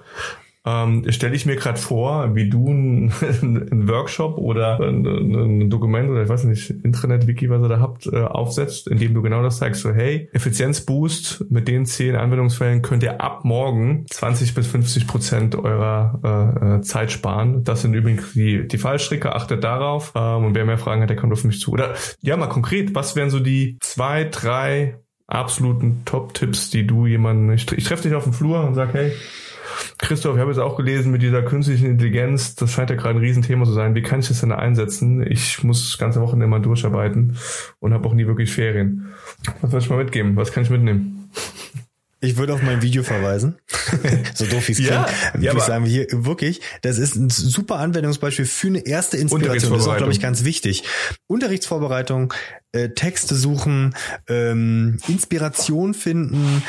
ähm, stelle ich mir gerade vor, wie du einen ein [LAUGHS] Workshop oder ein, ein, Dokument oder ich weiß nicht, Intranet-Wiki, was ihr da habt, äh, aufsetzt, in dem du genau das zeigst, so hey, Effizienzboost mit den zehn Anwendungsfällen könnt ihr ab morgen 20 bis 50 Prozent eurer äh, äh, Zeit sparen. Das sind übrigens die, die Fallstricke, achtet darauf ähm, und wer mehr Fragen hat, der kommt auf mich zu. Oder ja, mal konkret, was wären so die zwei, drei absoluten Top-Tipps, die du jemanden, ich, ich treffe dich auf dem Flur und sag, hey, Christoph, ich habe jetzt auch gelesen mit dieser künstlichen Intelligenz, das scheint ja gerade ein Riesenthema zu sein. Wie kann ich das denn einsetzen? Ich muss das ganze Wochenende mal durcharbeiten und habe auch nie wirklich Ferien. Was soll ich mal mitgeben? Was kann ich mitnehmen? Ich würde auf mein Video verweisen. [LAUGHS] so doof wie es ja, klingt. Ja, ich sagen hier wirklich, das ist ein super Anwendungsbeispiel für eine erste Inspiration. Das ist auch, glaube ich, ganz wichtig. Unterrichtsvorbereitung, äh, Texte suchen, ähm, Inspiration finden.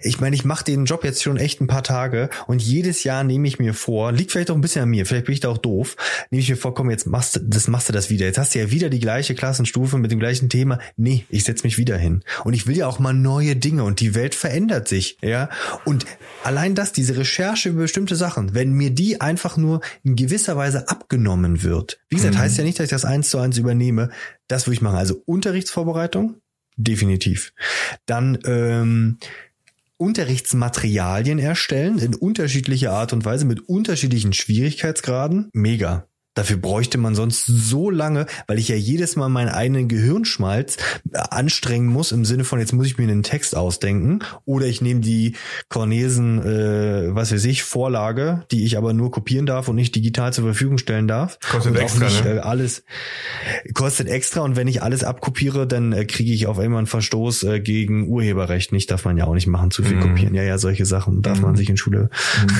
Ich meine, ich mache den Job jetzt schon echt ein paar Tage und jedes Jahr nehme ich mir vor, liegt vielleicht auch ein bisschen an mir, vielleicht bin ich da auch doof, nehme ich mir vor, komm, jetzt machst du das, machst du das wieder. Jetzt hast du ja wieder die gleiche Klassenstufe mit dem gleichen Thema. Nee, ich setze mich wieder hin. Und ich will ja auch mal neue Dinge und die Welt verändert sich, ja. Und allein das, diese Recherche über bestimmte Sachen, wenn mir die einfach nur in gewisser Weise abgenommen wird. Wie gesagt, mhm. heißt ja nicht, dass ich das eins zu eins übernehme. Das würde ich machen. Also Unterrichtsvorbereitung, definitiv. Dann ähm, Unterrichtsmaterialien erstellen in unterschiedlicher Art und Weise mit unterschiedlichen Schwierigkeitsgraden. Mega. Dafür bräuchte man sonst so lange, weil ich ja jedes Mal meinen eigenen Gehirnschmalz äh, anstrengen muss, im Sinne von, jetzt muss ich mir einen Text ausdenken. Oder ich nehme die Cornesen, äh, was weiß ich, Vorlage, die ich aber nur kopieren darf und nicht digital zur Verfügung stellen darf. Kostet und extra, nicht, ne? Äh, alles kostet extra und wenn ich alles abkopiere, dann äh, kriege ich auf einmal einen Verstoß äh, gegen Urheberrecht. Nicht darf man ja auch nicht machen, zu viel mm. kopieren. Ja, ja, solche Sachen darf mm. man sich in Schule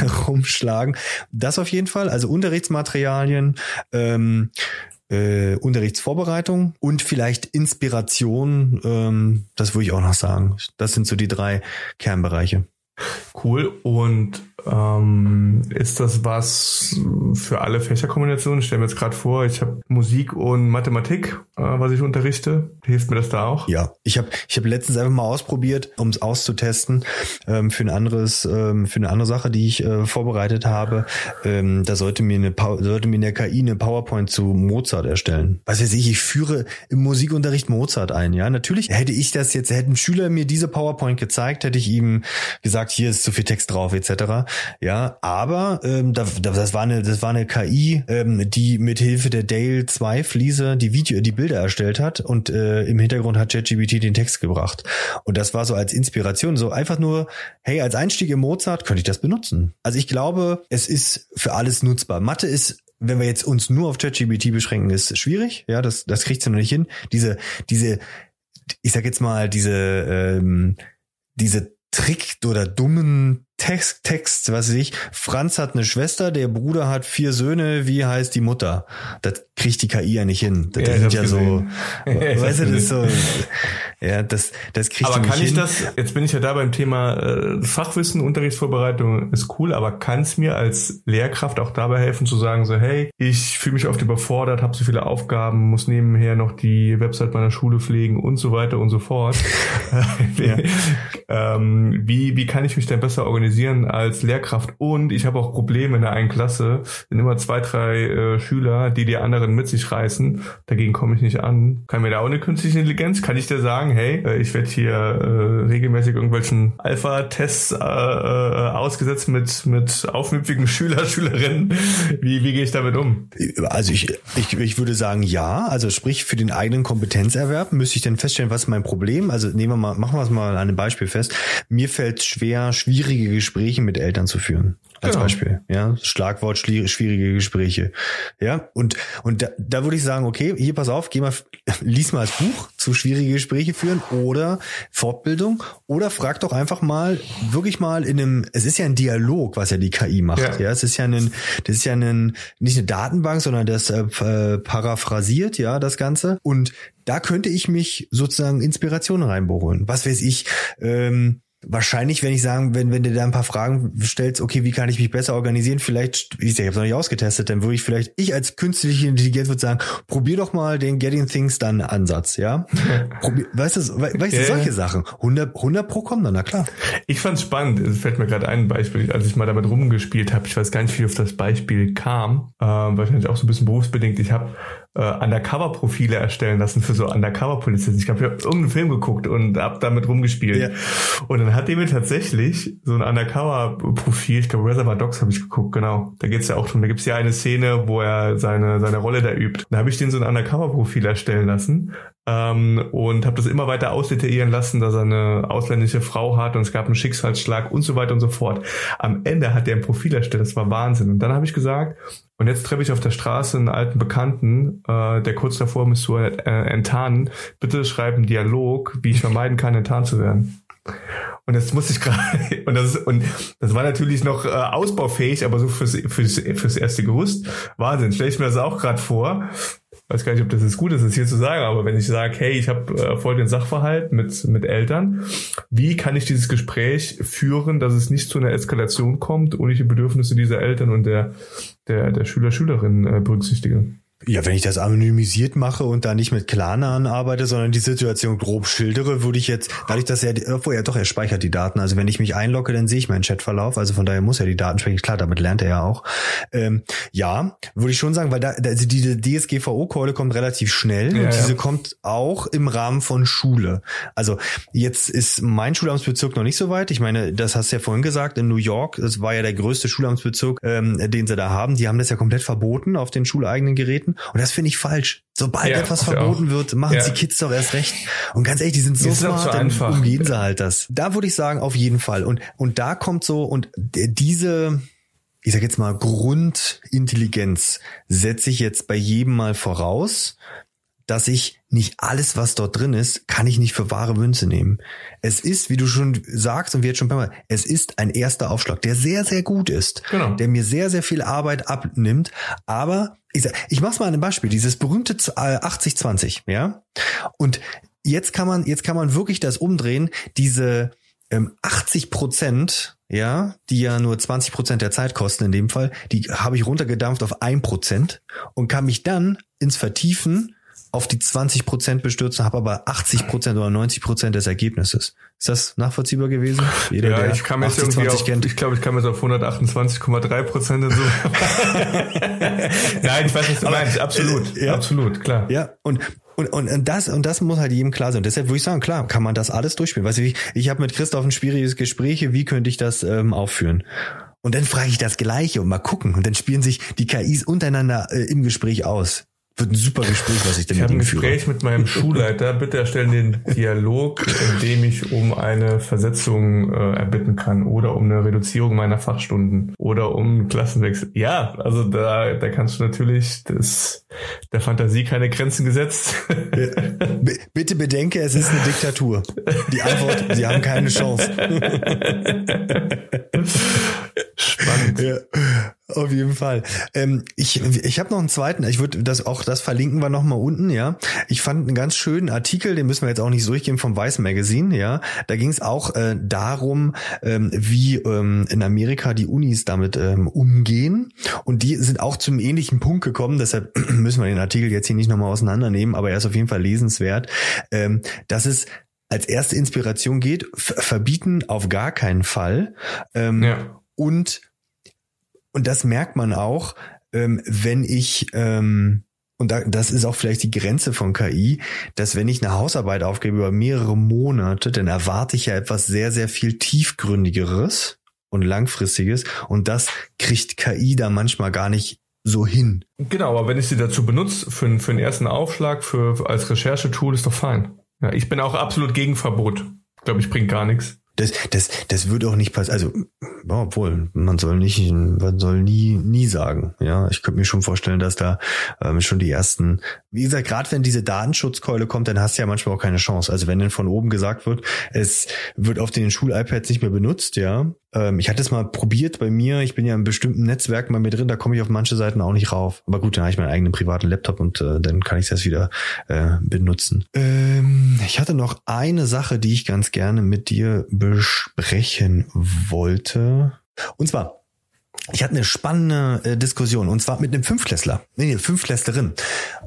mm. [LAUGHS] rumschlagen. Das auf jeden Fall, also Unterrichtsmaterialien, ähm, äh, Unterrichtsvorbereitung und vielleicht Inspiration, ähm, das würde ich auch noch sagen. Das sind so die drei Kernbereiche. Cool. Und ähm, ist das was für alle Fächerkombinationen? Ich stelle mir jetzt gerade vor, ich habe Musik und Mathematik, äh, was ich unterrichte. Hilft mir das da auch? Ja, ich habe ich hab letztens einfach mal ausprobiert, um es auszutesten ähm, für ein anderes, ähm, für eine andere Sache, die ich äh, vorbereitet habe. Ähm, da sollte mir eine sollte mir in der KI eine PowerPoint zu Mozart erstellen. Was weiß ich, ich führe im Musikunterricht Mozart ein. Ja, natürlich hätte ich das jetzt, hätten Schüler mir diese PowerPoint gezeigt, hätte ich ihm gesagt, hier ist zu viel Text drauf etc. Ja, aber ähm, da, das war eine, das war eine KI, ähm, die mit Hilfe der Dale 2 Fliese die Video, die Bilder erstellt hat und äh, im Hintergrund hat ChatGPT den Text gebracht. Und das war so als Inspiration, so einfach nur, hey, als Einstieg in Mozart könnte ich das benutzen. Also ich glaube, es ist für alles nutzbar. Mathe ist wenn wir jetzt uns nur auf ChatGPT beschränken, ist schwierig. Ja, das, das kriegt sie noch nicht hin. Diese, diese, ich sag jetzt mal, diese, ähm, diese Trick oder dummen Text, Text, was weiß ich. Franz hat eine Schwester, der Bruder hat vier Söhne, wie heißt die Mutter? Das kriegt die KI ja nicht hin. Das ja, sind ja gesehen. [LAUGHS] so, weißt du, das so, ja, das, das kriegt Aber kann ich hin. das, jetzt bin ich ja da beim Thema äh, Fachwissen, Unterrichtsvorbereitung ist cool, aber kann es mir als Lehrkraft auch dabei helfen zu sagen, so, hey, ich fühle mich oft überfordert, habe so viele Aufgaben, muss nebenher noch die Website meiner Schule pflegen und so weiter und so fort. [LAUGHS] [LAUGHS] ja. ähm, wie, wie kann ich mich denn besser organisieren? Organisieren als Lehrkraft und ich habe auch Probleme in der einen Klasse, sind immer zwei, drei äh, Schüler, die die anderen mit sich reißen. Dagegen komme ich nicht an. Kann mir da auch eine künstliche Intelligenz? Kann ich dir sagen, hey, äh, ich werde hier äh, regelmäßig irgendwelchen Alpha-Tests äh, äh, ausgesetzt mit mit aufmüpfigen Schüler, Schülerinnen. Wie wie gehe ich damit um? Also ich, ich ich würde sagen ja. Also sprich für den eigenen Kompetenzerwerb müsste ich dann feststellen, was mein Problem. Also nehmen wir mal, machen wir es mal an einem Beispiel fest. Mir fällt schwer, schwierige Gespräche mit Eltern zu führen. Als genau. Beispiel. Ja, Schlagwort schwierige Gespräche. Ja, und, und da, da würde ich sagen, okay, hier pass auf, geh mal, [LAUGHS] lies mal das Buch zu schwierige Gespräche führen oder Fortbildung oder frag doch einfach mal, wirklich mal in einem, es ist ja ein Dialog, was ja die KI macht. Ja, ja es ist ja ein, das ist ja ein, nicht eine Datenbank, sondern das äh, paraphrasiert, ja, das Ganze. Und da könnte ich mich sozusagen Inspirationen reinbohren. Was weiß ich, ähm, wahrscheinlich, wenn ich sagen, wenn, wenn du da ein paar Fragen stellst, okay, wie kann ich mich besser organisieren, vielleicht, ich habe es noch nicht ausgetestet, dann würde ich vielleicht, ich als künstliche Intelligenz würde sagen, probier doch mal den Getting Things Done Ansatz, ja? [LAUGHS] probier, weißt du, weißt du, solche Sachen. 100, 100 pro kommen dann, na klar. Ich fand's spannend, es fällt mir gerade ein Beispiel, als ich mal damit rumgespielt habe, ich weiß gar nicht, wie auf das Beispiel kam, äh, wahrscheinlich auch so ein bisschen berufsbedingt, ich habe äh, Undercover-Profile erstellen lassen für so Undercover-Polizisten. Ich habe ja irgendeinen Film geguckt und hab damit rumgespielt. Ja. Und dann hat der mir tatsächlich so ein Undercover-Profil, ich glaube Reservoir Dogs habe ich geguckt, genau. Da geht's ja auch drum. Da gibt's ja eine Szene, wo er seine, seine Rolle da übt. Da habe ich den so ein Undercover-Profil erstellen lassen ähm, und habe das immer weiter ausdetaillieren lassen, dass er eine ausländische Frau hat und es gab einen Schicksalsschlag und so weiter und so fort. Am Ende hat er ein Profil erstellt, das war Wahnsinn. Und dann habe ich gesagt, und jetzt treffe ich auf der Straße einen alten Bekannten, äh, der kurz davor mich zu äh, enttarnen. Bitte schreib einen Dialog, wie ich vermeiden kann, enttarnt zu werden. Und jetzt muss ich [LAUGHS] gerade, und das, und das war natürlich noch äh, ausbaufähig, aber so fürs, fürs, fürs erste Gerüst, Wahnsinn, stelle ich mir das auch gerade vor weiß gar nicht, ob das jetzt gut ist, das hier zu sagen, aber wenn ich sage, hey, ich habe äh, voll den Sachverhalt mit, mit Eltern, wie kann ich dieses Gespräch führen, dass es nicht zu einer Eskalation kommt und ich die Bedürfnisse dieser Eltern und der, der, der Schüler, Schülerinnen äh, berücksichtige? Ja, wenn ich das anonymisiert mache und da nicht mit Klarnamen arbeite, sondern die Situation grob schildere, würde ich jetzt, dadurch, dass er, obwohl ja doch, er speichert die Daten. Also wenn ich mich einlogge, dann sehe ich meinen Chatverlauf. Also von daher muss er die Daten speichern. Klar, damit lernt er ja auch. Ähm, ja, würde ich schon sagen, weil da, also diese DSGVO-Keule kommt relativ schnell ja, und diese ja. kommt auch im Rahmen von Schule. Also jetzt ist mein Schulamtsbezirk noch nicht so weit. Ich meine, das hast du ja vorhin gesagt, in New York, das war ja der größte Schulamtsbezirk, ähm, den sie da haben. Die haben das ja komplett verboten auf den schuleigenen Geräten vertreten. Und das finde ich falsch. Sobald ja, etwas verboten wird, machen ja. die Kids doch erst recht. Und ganz ehrlich, die sind so smart, so dann umgehen sie halt das. Da würde ich sagen, auf jeden Fall. Und, und da kommt so, und diese, ich sag jetzt mal, Grundintelligenz setze ich jetzt bei jedem mal voraus, dass ich nicht alles, was dort drin ist, kann ich nicht für wahre Münze nehmen. Es ist, wie du schon sagst und wir jetzt schon ein paar Mal, es ist ein erster Aufschlag, der sehr, sehr gut ist, genau. der mir sehr, sehr viel Arbeit abnimmt. Aber ich, sag, ich mach's mal an einem Beispiel, dieses berühmte 80-20, ja. Und jetzt kann man, jetzt kann man wirklich das umdrehen, diese, ähm, 80 Prozent, ja, die ja nur 20 Prozent der Zeit kosten in dem Fall, die habe ich runtergedampft auf ein Prozent und kann mich dann ins Vertiefen auf die 20 Prozent bestürzen, habe aber 80 Prozent oder 90 Prozent des Ergebnisses. Ist das nachvollziehbar gewesen? Jeder, ja, ich kam jetzt irgendwie auf, kennt. ich glaube, ich kam jetzt auf 128,3 Prozent und so. [LAUGHS] Nein, ich weiß, was du aber, meinst. Absolut, ja, absolut, klar. Ja, und und, und, und das und das muss halt jedem klar sein. Und deshalb würde ich sagen, klar, kann man das alles durchspielen. Weißt du, ich, ich habe mit Christoph ein schwieriges Gespräch, wie könnte ich das ähm, aufführen? Und dann frage ich das Gleiche und mal gucken. Und dann spielen sich die KIs untereinander äh, im Gespräch aus. Wird ein super Gespräch, was ich denn Ich habe ein Gespräch führe. mit meinem [LAUGHS] Schulleiter. Bitte erstellen den Dialog, in dem ich um eine Versetzung äh, erbitten kann oder um eine Reduzierung meiner Fachstunden oder um Klassenwechsel. Ja, also da, da kannst du natürlich das, der Fantasie keine Grenzen gesetzt. Bitte bedenke, es ist eine Diktatur. Die Antwort, sie haben keine Chance. [LAUGHS] Spannend. Ja. Auf jeden Fall. Ähm, ich ich habe noch einen zweiten. Ich würde das auch das verlinken wir noch mal unten. Ja, ich fand einen ganz schönen Artikel, den müssen wir jetzt auch nicht durchgehen vom Vice Magazine. Ja, da ging es auch äh, darum, ähm, wie ähm, in Amerika die Unis damit ähm, umgehen und die sind auch zum ähnlichen Punkt gekommen. Deshalb [CLEARS THROAT] müssen wir den Artikel jetzt hier nicht noch mal auseinandernehmen, aber er ist auf jeden Fall lesenswert, ähm, dass es als erste Inspiration geht, verbieten auf gar keinen Fall. Ähm, ja. Und und das merkt man auch, ähm, wenn ich, ähm, und da, das ist auch vielleicht die Grenze von KI, dass wenn ich eine Hausarbeit aufgebe über mehrere Monate, dann erwarte ich ja etwas sehr, sehr viel tiefgründigeres und langfristiges. Und das kriegt KI da manchmal gar nicht so hin. Genau, aber wenn ich sie dazu benutze, für, für einen ersten Aufschlag, für, als Recherchetool, ist doch fein. Ja, ich bin auch absolut gegen Verbot. Ich glaube, ich bringe gar nichts. Das, das, das würde auch nicht passieren. Also, obwohl, man soll nicht, man soll nie, nie sagen. Ja, ich könnte mir schon vorstellen, dass da ähm, schon die ersten, wie gesagt, gerade wenn diese Datenschutzkeule kommt, dann hast du ja manchmal auch keine Chance. Also wenn dann von oben gesagt wird, es wird auf den Schul-iPads nicht mehr benutzt, ja, ähm, ich hatte es mal probiert bei mir. Ich bin ja in bestimmten Netzwerken bei mir drin, da komme ich auf manche Seiten auch nicht rauf. Aber gut, dann habe ich meinen eigenen privaten Laptop und äh, dann kann ich das wieder äh, benutzen. Ähm, ich hatte noch eine Sache, die ich ganz gerne mit dir besprechen wollte. Und zwar, ich hatte eine spannende äh, Diskussion und zwar mit einem Fünfklässler, nee, Fünfklässlerin.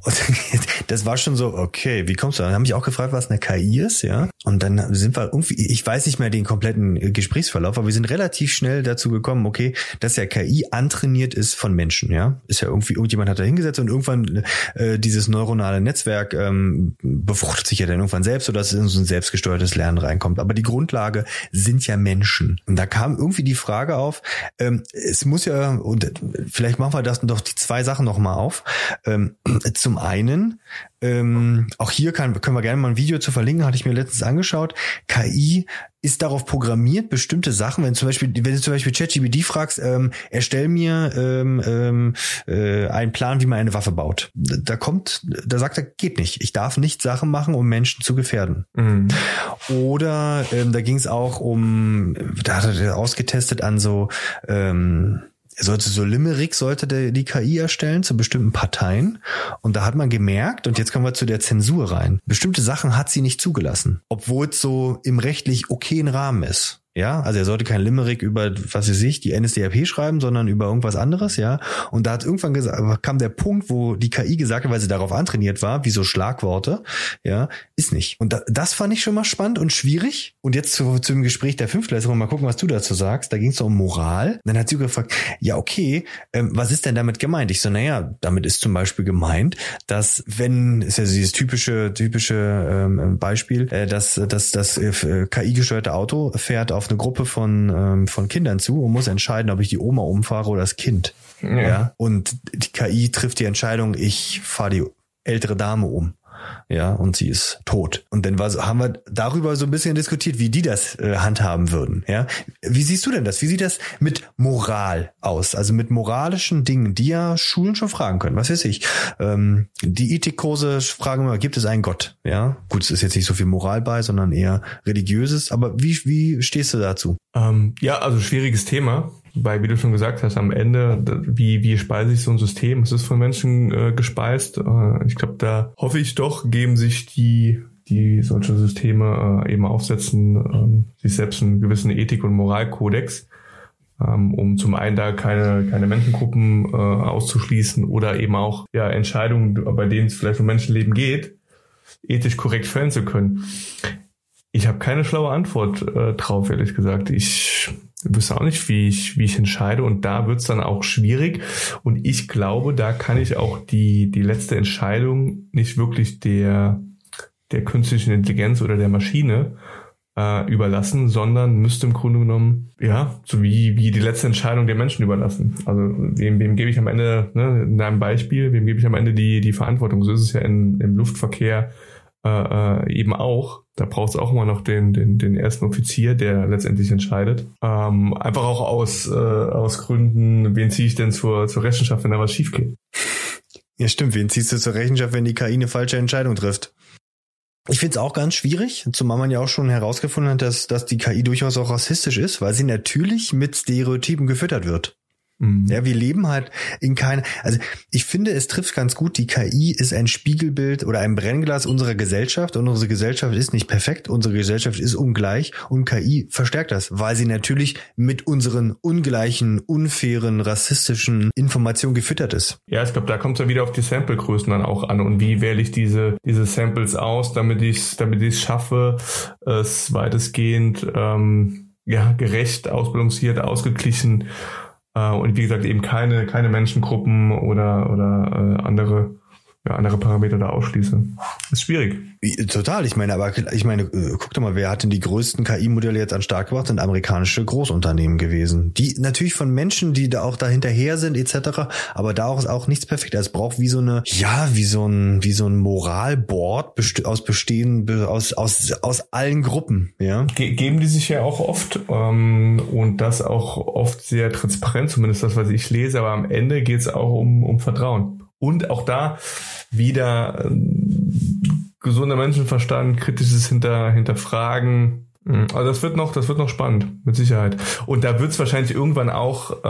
Und [LAUGHS] das war schon so, okay, wie kommst du? Dann habe ich auch gefragt, was eine KI ist, ja. Und dann sind wir irgendwie, ich weiß nicht mehr den kompletten äh, Gesprächsverlauf, aber wir sind relativ schnell dazu gekommen, okay, dass ja KI antrainiert ist von Menschen, ja. Ist ja irgendwie, irgendjemand hat da hingesetzt und irgendwann äh, dieses neuronale Netzwerk ähm, befruchtet sich ja dann irgendwann selbst, oder dass in so ein selbstgesteuertes Lernen reinkommt. Aber die Grundlage sind ja Menschen. Und da kam irgendwie die Frage auf, ähm, es muss ja, und vielleicht machen wir das doch die zwei Sachen nochmal auf. Ähm, zum einen, ähm, auch hier kann, können wir gerne mal ein Video zu verlinken, hatte ich mir letztens angeschaut. KI ist darauf programmiert, bestimmte Sachen, wenn zum Beispiel, wenn du zum Beispiel ChatGPT fragst, ähm, erstell mir ähm, ähm, äh, einen Plan, wie man eine Waffe baut. Da kommt, da sagt er, geht nicht. Ich darf nicht Sachen machen, um Menschen zu gefährden. Mhm. Oder ähm, da ging es auch um, da hat er ausgetestet an so ähm, er sollte so Limerick sollte der, die KI erstellen zu bestimmten Parteien. Und da hat man gemerkt, und jetzt kommen wir zu der Zensur rein, bestimmte Sachen hat sie nicht zugelassen, obwohl es so im rechtlich okayen Rahmen ist. Ja, also er sollte kein Limerick über, was weiß ich, die NSDAP schreiben, sondern über irgendwas anderes, ja. Und da hat irgendwann gesagt, kam der Punkt, wo die KI gesagt hat, weil sie darauf antrainiert war, wie so Schlagworte, ja, ist nicht. Und da, das fand ich schon mal spannend und schwierig. Und jetzt zu, zu dem Gespräch der Fünftklässlerin, mal gucken, was du dazu sagst. Da ging es um Moral. Dann hat sie gefragt, ja, okay, ähm, was ist denn damit gemeint? Ich so, naja, damit ist zum Beispiel gemeint, dass wenn, ist ja dieses typische, typische ähm, Beispiel, äh, dass, dass das äh, KI-gesteuerte Auto fährt auf eine Gruppe von, ähm, von Kindern zu und muss entscheiden, ob ich die Oma umfahre oder das Kind. Ja. ja. Und die KI trifft die Entscheidung, ich fahre die ältere Dame um ja, und sie ist tot. Und dann war, haben wir darüber so ein bisschen diskutiert, wie die das äh, handhaben würden, ja. Wie siehst du denn das? Wie sieht das mit Moral aus? Also mit moralischen Dingen, die ja Schulen schon fragen können. Was weiß ich? Ähm, die Ethikkurse fragen immer, gibt es einen Gott? Ja, gut, es ist jetzt nicht so viel Moral bei, sondern eher religiöses. Aber wie, wie stehst du dazu? Ähm, ja, also schwieriges Thema. Weil, wie du schon gesagt hast, am Ende, wie, wie speise ich so ein System? Es ist von Menschen äh, gespeist. Äh, ich glaube, da hoffe ich doch, geben sich die, die solche Systeme äh, eben aufsetzen, ähm, sich selbst einen gewissen Ethik- und Moralkodex, ähm, um zum einen da keine, keine Menschengruppen äh, auszuschließen oder eben auch ja, Entscheidungen, bei denen es vielleicht um Menschenleben geht, ethisch korrekt fällen zu können. Ich habe keine schlaue Antwort äh, drauf, ehrlich gesagt. Ich wüsste auch nicht, wie ich, wie ich entscheide und da wird's dann auch schwierig und ich glaube, da kann ich auch die, die letzte Entscheidung nicht wirklich der, der künstlichen Intelligenz oder der Maschine äh, überlassen, sondern müsste im Grunde genommen, ja, so wie, wie die letzte Entscheidung der Menschen überlassen. Also wem, wem gebe ich am Ende, ne, in einem Beispiel, wem gebe ich am Ende die, die Verantwortung? So ist es ja in, im Luftverkehr äh, äh eben auch. Da braucht es auch immer noch den, den, den ersten Offizier, der letztendlich entscheidet. Ähm, einfach auch aus, äh, aus Gründen, wen ziehe ich denn zur, zur Rechenschaft, wenn da was schief geht. Ja, stimmt. Wen ziehst du zur Rechenschaft, wenn die KI eine falsche Entscheidung trifft? Ich finde es auch ganz schwierig, zumal man ja auch schon herausgefunden hat, dass, dass die KI durchaus auch rassistisch ist, weil sie natürlich mit Stereotypen gefüttert wird. Mhm. Ja, wir leben halt in keiner, also ich finde, es trifft ganz gut, die KI ist ein Spiegelbild oder ein Brennglas unserer Gesellschaft und unsere Gesellschaft ist nicht perfekt, unsere Gesellschaft ist ungleich und KI verstärkt das, weil sie natürlich mit unseren ungleichen, unfairen, rassistischen Informationen gefüttert ist. Ja, ich glaube, da kommt es ja wieder auf die Samplegrößen dann auch an und wie wähle ich diese, diese Samples aus, damit ich damit ich es schaffe, es weitestgehend ähm, ja, gerecht, ausbalanciert, ausgeglichen und wie gesagt eben keine, keine Menschengruppen oder, oder äh, andere, ja, andere Parameter da ausschließe. ist schwierig. Total, ich meine, aber ich meine, äh, guck doch mal, wer hat denn die größten KI-Modelle jetzt an Start gebracht? Sind amerikanische Großunternehmen gewesen. Die natürlich von Menschen, die da auch dahinterher sind, etc., aber da auch, ist auch nichts perfekt. Es braucht wie so eine, ja, wie so ein, wie so ein Moralboard best aus bestehen, aus, aus, aus allen Gruppen, ja. Ge geben die sich ja auch oft, ähm, und das auch oft sehr transparent, zumindest das, was ich lese, aber am Ende geht es auch um, um Vertrauen. Und auch da wieder, ähm, gesunder Menschenverstand, kritisches Hinter, Hinterfragen. Mhm. Also das wird noch, das wird noch spannend, mit Sicherheit. Und da wird es wahrscheinlich irgendwann auch, äh,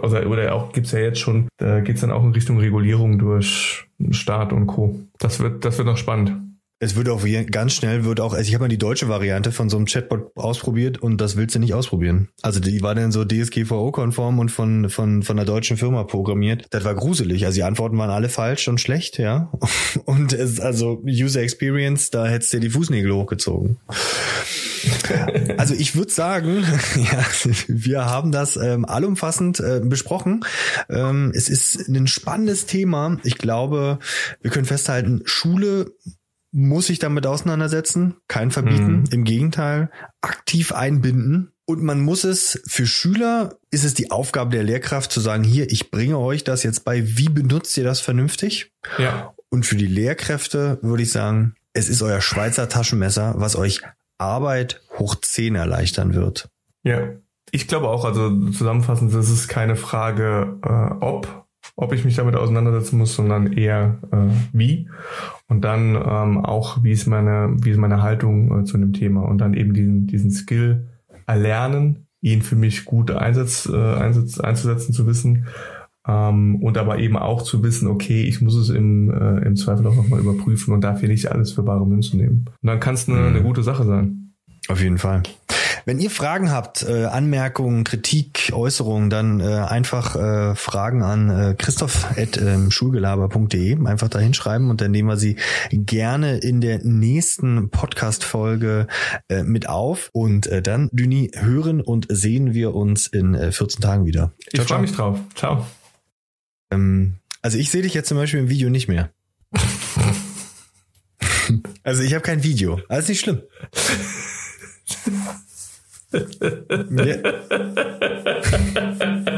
also oder auch gibt's ja jetzt schon, da geht's dann auch in Richtung Regulierung durch Staat und Co. Das wird, das wird noch spannend es wird auch ganz schnell wird auch, also ich habe mal die deutsche Variante von so einem Chatbot ausprobiert und das willst du nicht ausprobieren. Also die war dann so DSGVO-konform und von, von, von der deutschen Firma programmiert. Das war gruselig. Also die Antworten waren alle falsch und schlecht, ja. [LAUGHS] Und es, also User Experience, da hättest du dir die Fußnägel hochgezogen. [LAUGHS] Also ich würde sagen, [LAUGHS] ja, wir haben das ähm, allumfassend äh, besprochen. Ähm, es ist ein spannendes Thema. Ich glaube, wir können festhalten, Schule muss sich damit auseinandersetzen, kein verbieten, mhm. im Gegenteil, aktiv einbinden. Und man muss es für Schüler ist es die Aufgabe der Lehrkraft zu sagen, hier, ich bringe euch das jetzt bei, wie benutzt ihr das vernünftig? Ja. Und für die Lehrkräfte würde ich sagen, es ist euer Schweizer Taschenmesser, was euch Arbeit hoch 10 erleichtern wird. Ja. Ich glaube auch, also zusammenfassend, das ist keine Frage, äh, ob ob ich mich damit auseinandersetzen muss, sondern eher äh, wie. Und dann ähm, auch, wie ist meine, wie ist meine Haltung äh, zu dem Thema und dann eben diesen, diesen Skill erlernen, ihn für mich gut einsetz, äh, einsetz, einzusetzen zu wissen. Ähm, und aber eben auch zu wissen, okay, ich muss es im, äh, im Zweifel auch nochmal überprüfen und darf hier nicht alles für bare Münze nehmen. Und dann kann es eine, mhm. eine gute Sache sein. Auf jeden Fall. Wenn ihr Fragen habt, äh, Anmerkungen, Kritik, Äußerungen, dann äh, einfach äh, Fragen an äh, christoph.schulgelaber.de einfach da hinschreiben und dann nehmen wir sie gerne in der nächsten Podcast-Folge äh, mit auf. Und äh, dann, Düni, hören und sehen wir uns in äh, 14 Tagen wieder. Ich freue mich drauf. Ciao. Ähm, also ich sehe dich jetzt zum Beispiel im Video nicht mehr. [LAUGHS] also ich habe kein Video. Alles nicht schlimm. [LAUGHS] Ja. [LAUGHS]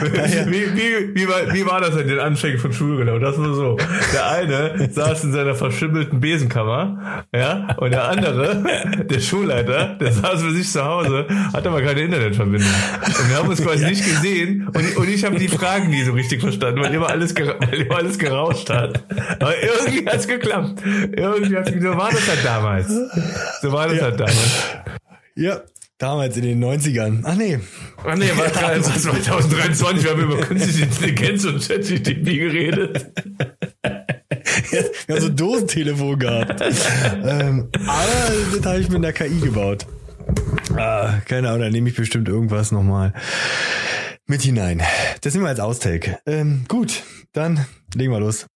wie, wie, wie, war, wie war das in den Anfängen von Schulurlaub? Das war so. Der eine saß in seiner verschimmelten Besenkammer, ja, und der andere, der Schulleiter, der saß für sich zu Hause, hatte aber keine Internetverbindung. Und wir haben uns quasi ja. nicht gesehen und, und ich habe die Fragen nie so richtig verstanden, weil immer alles, weil immer alles gerauscht hat. Aber irgendwie hat's geklappt. Irgendwie hat's, so war das halt damals. So war das ja. halt damals. Ja, Damals in den 90ern. Ach nee. Ach nee, war 2023, wir haben über künstliche Intelligenz und ChatGPT geredet. Wir haben so ein Dosentelefon gehabt. ähm, aber das habe ich mit einer KI gebaut. Ah, keine Ahnung, da nehme ich bestimmt irgendwas nochmal mit hinein. Das nehmen wir als Austake. Ähm, gut, dann legen wir los.